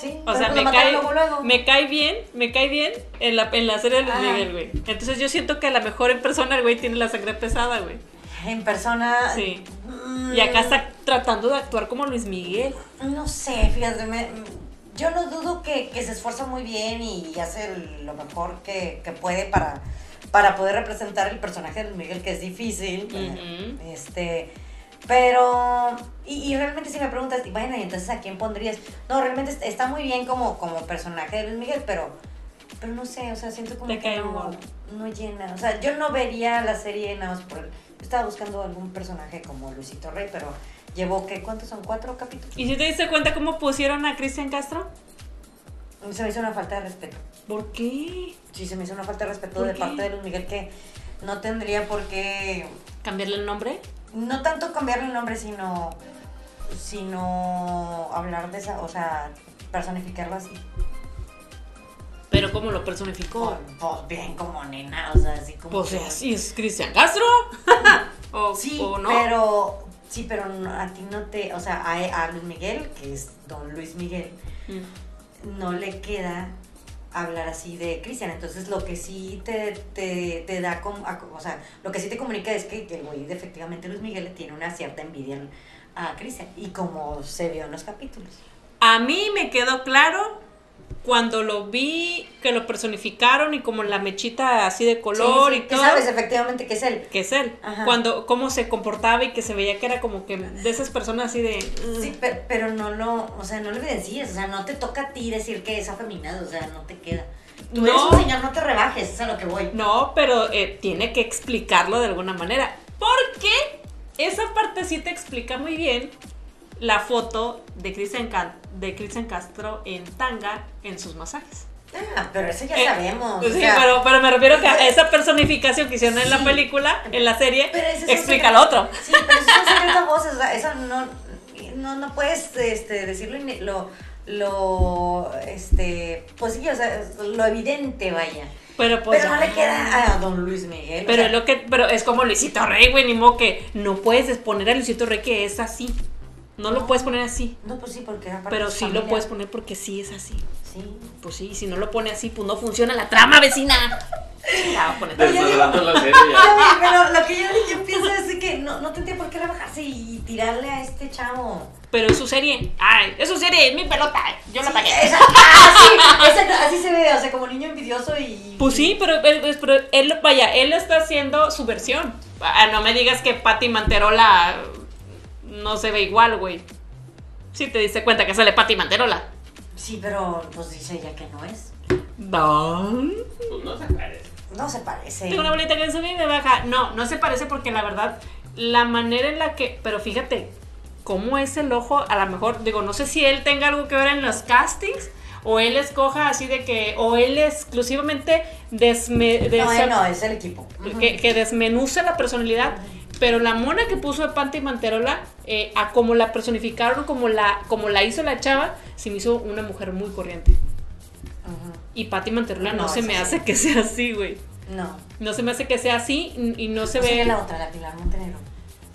Sí, O sea, pues me cae, luego, luego. me cae bien, me cae bien en la, en la serie de Luis Ah. Miguel, güey. Entonces yo siento que a lo mejor en persona el güey tiene la sangre pesada, güey. En persona. Sí. mm, Y acá está tratando de actuar como Luis Miguel. No sé, fíjate, me- yo no dudo que, que se esfuerza muy bien y hace lo mejor que, que puede para, para poder representar el personaje de Luis Miguel, que es difícil. Este. Pero. Y, y realmente si me preguntas, bueno, y entonces a quién pondrías. No, realmente est- está muy bien como, como personaje de Luis Miguel, pero. Pero no sé, o sea, siento como Te que no, no llena. O sea, yo no vería la serie nada más por. Yo estaba buscando algún personaje como Luisito Rey, pero llevó, ¿qué? ¿Cuántos son? ¿Cuatro capítulos? ¿Y si te diste cuenta cómo pusieron a Cristian Castro? Se me hizo una falta de respeto. ¿Por qué? Sí, se me hizo una falta de respeto ¿Por de qué? parte de Luis Miguel que no tendría por qué. ¿Cambiarle el nombre? No tanto cambiarle el nombre, sino. Sino hablar de esa. O sea, personificarlo así. Pero ¿cómo lo personificó? Pues, pues, bien como nena, o sea, así como. Pues que- así es Cristian Castro. o, Sí, o no. pero. Sí, pero a ti no te. O sea, a, a Luis Miguel, que es don Luis Miguel, Mm. No le queda hablar así de Cristian. Entonces, lo que sí te, te, te da. a- o sea, lo que sí te comunica es que, que el güey, efectivamente, Luis Miguel tiene una cierta envidia a Cristian. Y como se vio en los capítulos. A mí me quedó claro cuando lo vi que lo personificaron y como la mechita así de color Sí, sí, y todo. sabes efectivamente que es él. que es él. Ajá. Cuando, cómo se comportaba y que se veía que era como que de esas personas así de. Sí, pero, pero no lo, o sea, no lo evidencies, o sea, no te toca a ti decir que es afeminado, o sea, no te queda. Tú No. eres un señor, no te rebajes, es a lo que voy. No, pero eh, tiene que explicarlo de alguna manera. Porque esa parte sí te explica muy bien la foto de Cristian de Cristian Castro en tanga en sus masajes. Ah, pero eso ya Eh, sabemos. o sea, pero, pero me refiero que a esa personificación que hicieron en la película, en la serie, explica lo otro. Sí, pero eso es un secreto a voces, o sea, eso no, no, no puedes este, decirlo lo, lo, este, pues sí, o sea, lo evidente, vaya. Pero pues. Pero no le queda a don Luis Miguel. o Pero sea, es lo que, pero es como Luisito Rey, güey, ni modo que no puedes exponer a Luisito Rey que es así. No lo No. puedes poner así. No, pues sí, porque era parte Pero sí lo familia. puedes poner porque sí es así. Sí. Pues sí, si no lo pone así, pues no funciona la trama, vecina. Ya, voy a poner- Pero yo digo- Desmadrando la serie ya. Oye, Pero lo que yo, yo pienso es que no, no tendría por qué rebajarse y tirarle a este chavo. Pero es su serie. Ay, es su serie, es mi pelota. Yo la Sí, pagué. esa- ah, sí, exacto, así se ve, o sea, como niño envidioso y... Pues sí, pero, él- pero él, vaya, él está haciendo su versión. Ah, no me digas que Patty Manterola no se ve igual, güey. Sí te diste cuenta que sale Patty Manterola. Sí, pero pues dice ella que no es. No. Pues no se parece. No se parece. Tengo una bolita que sube y me baja. No, no se parece porque la verdad, la manera en la que. Pero fíjate, cómo es el ojo, a lo mejor, digo, no sé si él tenga algo que ver en los castings. O él escoja así de que. O él exclusivamente desme, No, no, es el equipo. Que desmenuce la personalidad. Pero la mona que puso de Panty Manterola, eh, a como la personificaron, como la, como la hizo la chava, se me hizo una mujer muy corriente. Ujú. Y Patty Manterola no, No, se me hace que sea así, güey. No. No se me hace que sea así y y no se No ve. la otra, la Pilar Montenegro.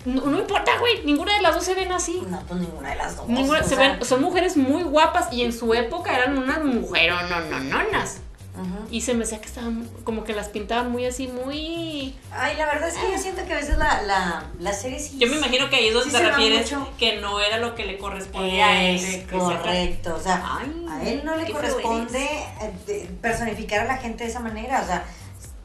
No, no importa, güey. Ninguna de las dos se ven así. No, pues ninguna de las dos. Ninguna, se sea, ven, son mujeres muy guapas y en su época eran unas mujeres no, no, nonas. Y se me hacía que estaban como que las pintaban muy así, muy. Ay, la verdad es que yo siento que a veces la, la, la serie sí. Yo me imagino que ahí es donde Sí te refieres que no era lo que le correspondía a él. Correcto, o sea, Ay, a él no le corresponde eh, personificar a la gente de esa manera, o sea,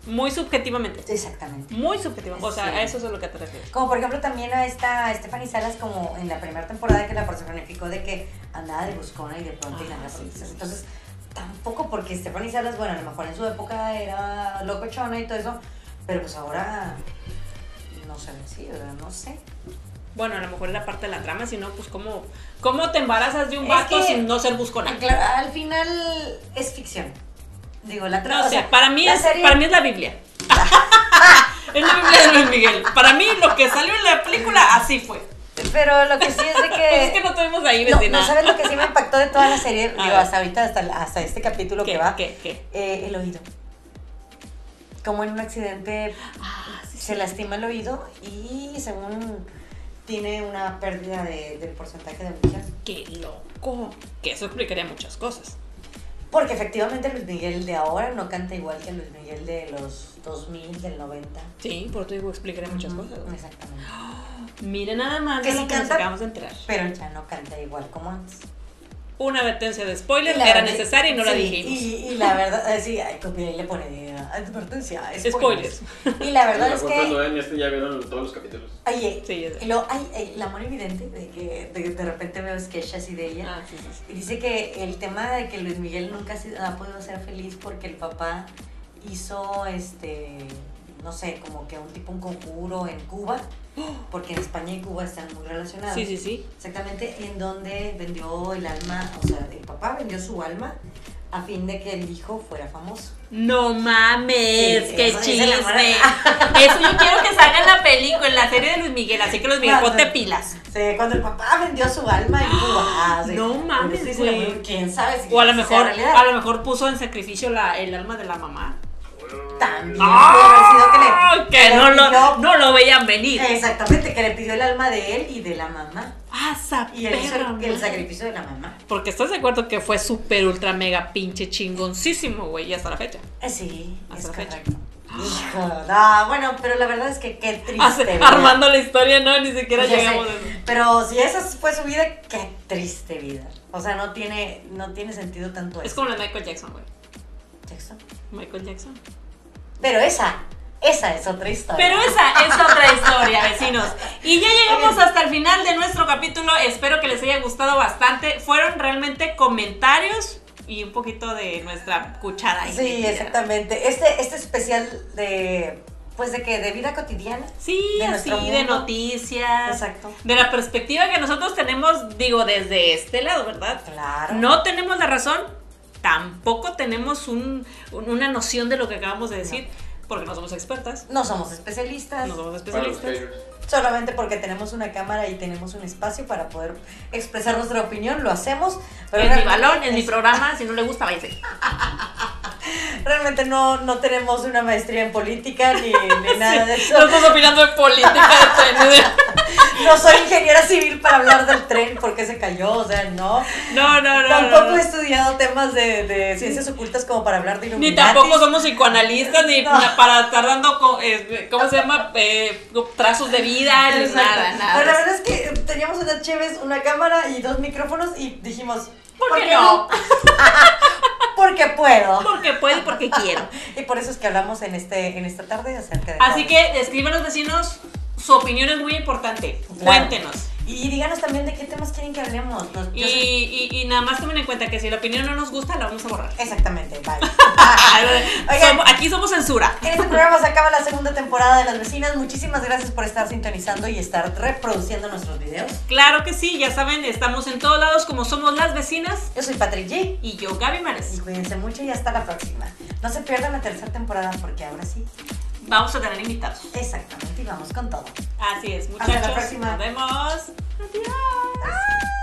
Muy subjetivamente. exactamente. Muy subjetivamente. O sea, Sí. a eso es a lo que te refieres. Como por ejemplo también a esta Stephanie Salas como en la primera temporada que la personificó de que andaba de buscona y de pronto y Ah, nada. Entonces, tampoco porque Stephanie Salas, bueno, a lo mejor en su época era locochona y todo eso, pero pues ahora no así, ¿verdad? No sé. Bueno, a lo mejor era parte de la trama, si no, pues cómo, cómo te embarazas de un Es vato que- sin no ser buscona. Claro, al final es ficción. Digo, la trama. No o sé, sea, para mí la es, serie- para mí es la Biblia. es la Biblia de Luis Miguel. Para mí lo que salió en la película así fue. Pero lo que sí es de Pues que. es que no estuvimos ahí, no, vecina. no sabes lo que sí me impactó de toda la serie, digo, hasta ahorita, hasta, hasta este capítulo ¿Qué, que va. qué, qué? Eh, el oído. Como en un accidente Ah, sí, se lastima el oído y según tiene una pérdida de- del porcentaje de audición. Qué loco. Que eso explicaría muchas cosas. Porque efectivamente Luis Miguel de ahora no canta igual que Luis Miguel de los 2000, del 90. Sí, por eso digo, explicaría muchas cosas. Exactamente. Miren nada más Que de sí lo que nos canta. acabamos de enterar. Pero ya no canta igual como antes. Una advertencia de spoiler era verdad- necesaria y no la sí, dijimos. Y, y la verdad, eh, sí, ay, y le pone eh, advertencia, spoilers. Spoilers. Y la verdad es que, ven este ya vieron todos los capítulos. oye, Sí, ya sé. y luego hay, hay la amor evidente de que de, de repente veo sketches así de ella. Ah, sí, sí, sí. Y dice que el tema de que Luis Miguel nunca ha podido ser feliz porque el papá hizo este no sé, como que un tipo un conjuro en Cuba, porque en España y Cuba están muy relacionados. Sí, sí, sí. Exactamente, en donde vendió el alma, o sea, el papá vendió su alma a fin de que el hijo fuera famoso. No mames, Sí, qué chisme. Eso yo quiero que salga en la película, en la serie de Luis Miguel, así que Luis Miguel, Cuando- ponte pilas. Sí, cuando el papá vendió su alma en Cuba. Ah, sí. No mames, güey. ¿Quién sabe si O a lo mejor, a lo mejor puso en sacrificio la, el alma de la mamá. También ¡Ah! sido que le, que le no lo, pidió- no lo veían venir. Exactamente, que le pidió el alma de él y de la mamá. Ah, Y él hizo el, sacrificio de la mamá. Porque estás de acuerdo que fue súper ultra mega pinche chingoncísimo, güey, y hasta la fecha. Eh, sí, Hasta es la fecha. correcto. Hijo, no, bueno, pero la verdad es que qué triste. Hace- armando la historia, no, ni siquiera Ya sé, llegamos eso. Pero si esa fue su vida, qué triste vida. O sea, no tiene, no tiene sentido tanto Es eso. como la de Michael Jackson, güey. Jackson. Michael Jackson. Pero esa, esa es otra historia. Pero esa es otra historia, vecinos. Y ya llegamos hasta el final de nuestro capítulo. Espero que les haya gustado bastante. Fueron realmente comentarios y un poquito de nuestra cuchara. Sí, exactamente. Este, este especial de, pues de que de vida cotidiana. Sí, De así, nuestro de mundo. noticias. Exacto. De la perspectiva que nosotros tenemos, digo, desde este lado, ¿verdad? Claro. No tenemos la razón, tampoco tenemos un- un- una noción de lo que acabamos de decir, porque no somos expertas, No somos especialistas. no somos especialistas. solamente porque tenemos una cámara y tenemos un espacio para poder expresar nuestra opinión, lo hacemos. Pero en mi balón, en mi programa, si no le gusta, váyase. Realmente no, no tenemos una maestría en política ni, ni nada de eso. No estamos opinando de política de No soy ingeniera civil para hablar del tren porque se cayó, o sea, no. No, no, no. Tampoco he estudiado temas de, de, ciencias ocultas como para hablar de Illuminati. Ni tampoco somos psicoanalistas, ni para estar dando, eh, ¿cómo se llama? Eh, trazos de vida, ni nada, nada. Pero la verdad es que teníamos una Cheves, una cámara y dos micrófonos y dijimos, ¿por, qué no? porque puedo. Porque puedo y porque quiero. y por eso es que hablamos en, este, en esta tarde acerca de... Así que escríbanos vecinos, su opinión es muy importante. Cuéntenos. Y díganos también de qué temas quieren que hablemos. y, y, y, nada más tomen en cuenta que si la opinión no nos gusta, la vamos a borrar. Exactamente, vale. aquí somos censura. En este programa se acaba la segunda temporada de Las Vecinas. Muchísimas gracias por estar sintonizando y estar reproduciendo nuestros videos. Claro que sí, ya saben, estamos en todos lados como somos Las Vecinas. Yo soy Patrick G. Y yo, Gaby Mares. Y cuídense mucho y hasta la próxima. No se pierdan la tercera temporada porque ahora sí vamos a tener invitados. Exactamente, y vamos con todo. Así es, muchachos. Hasta la próxima. Nos vemos. Adiós.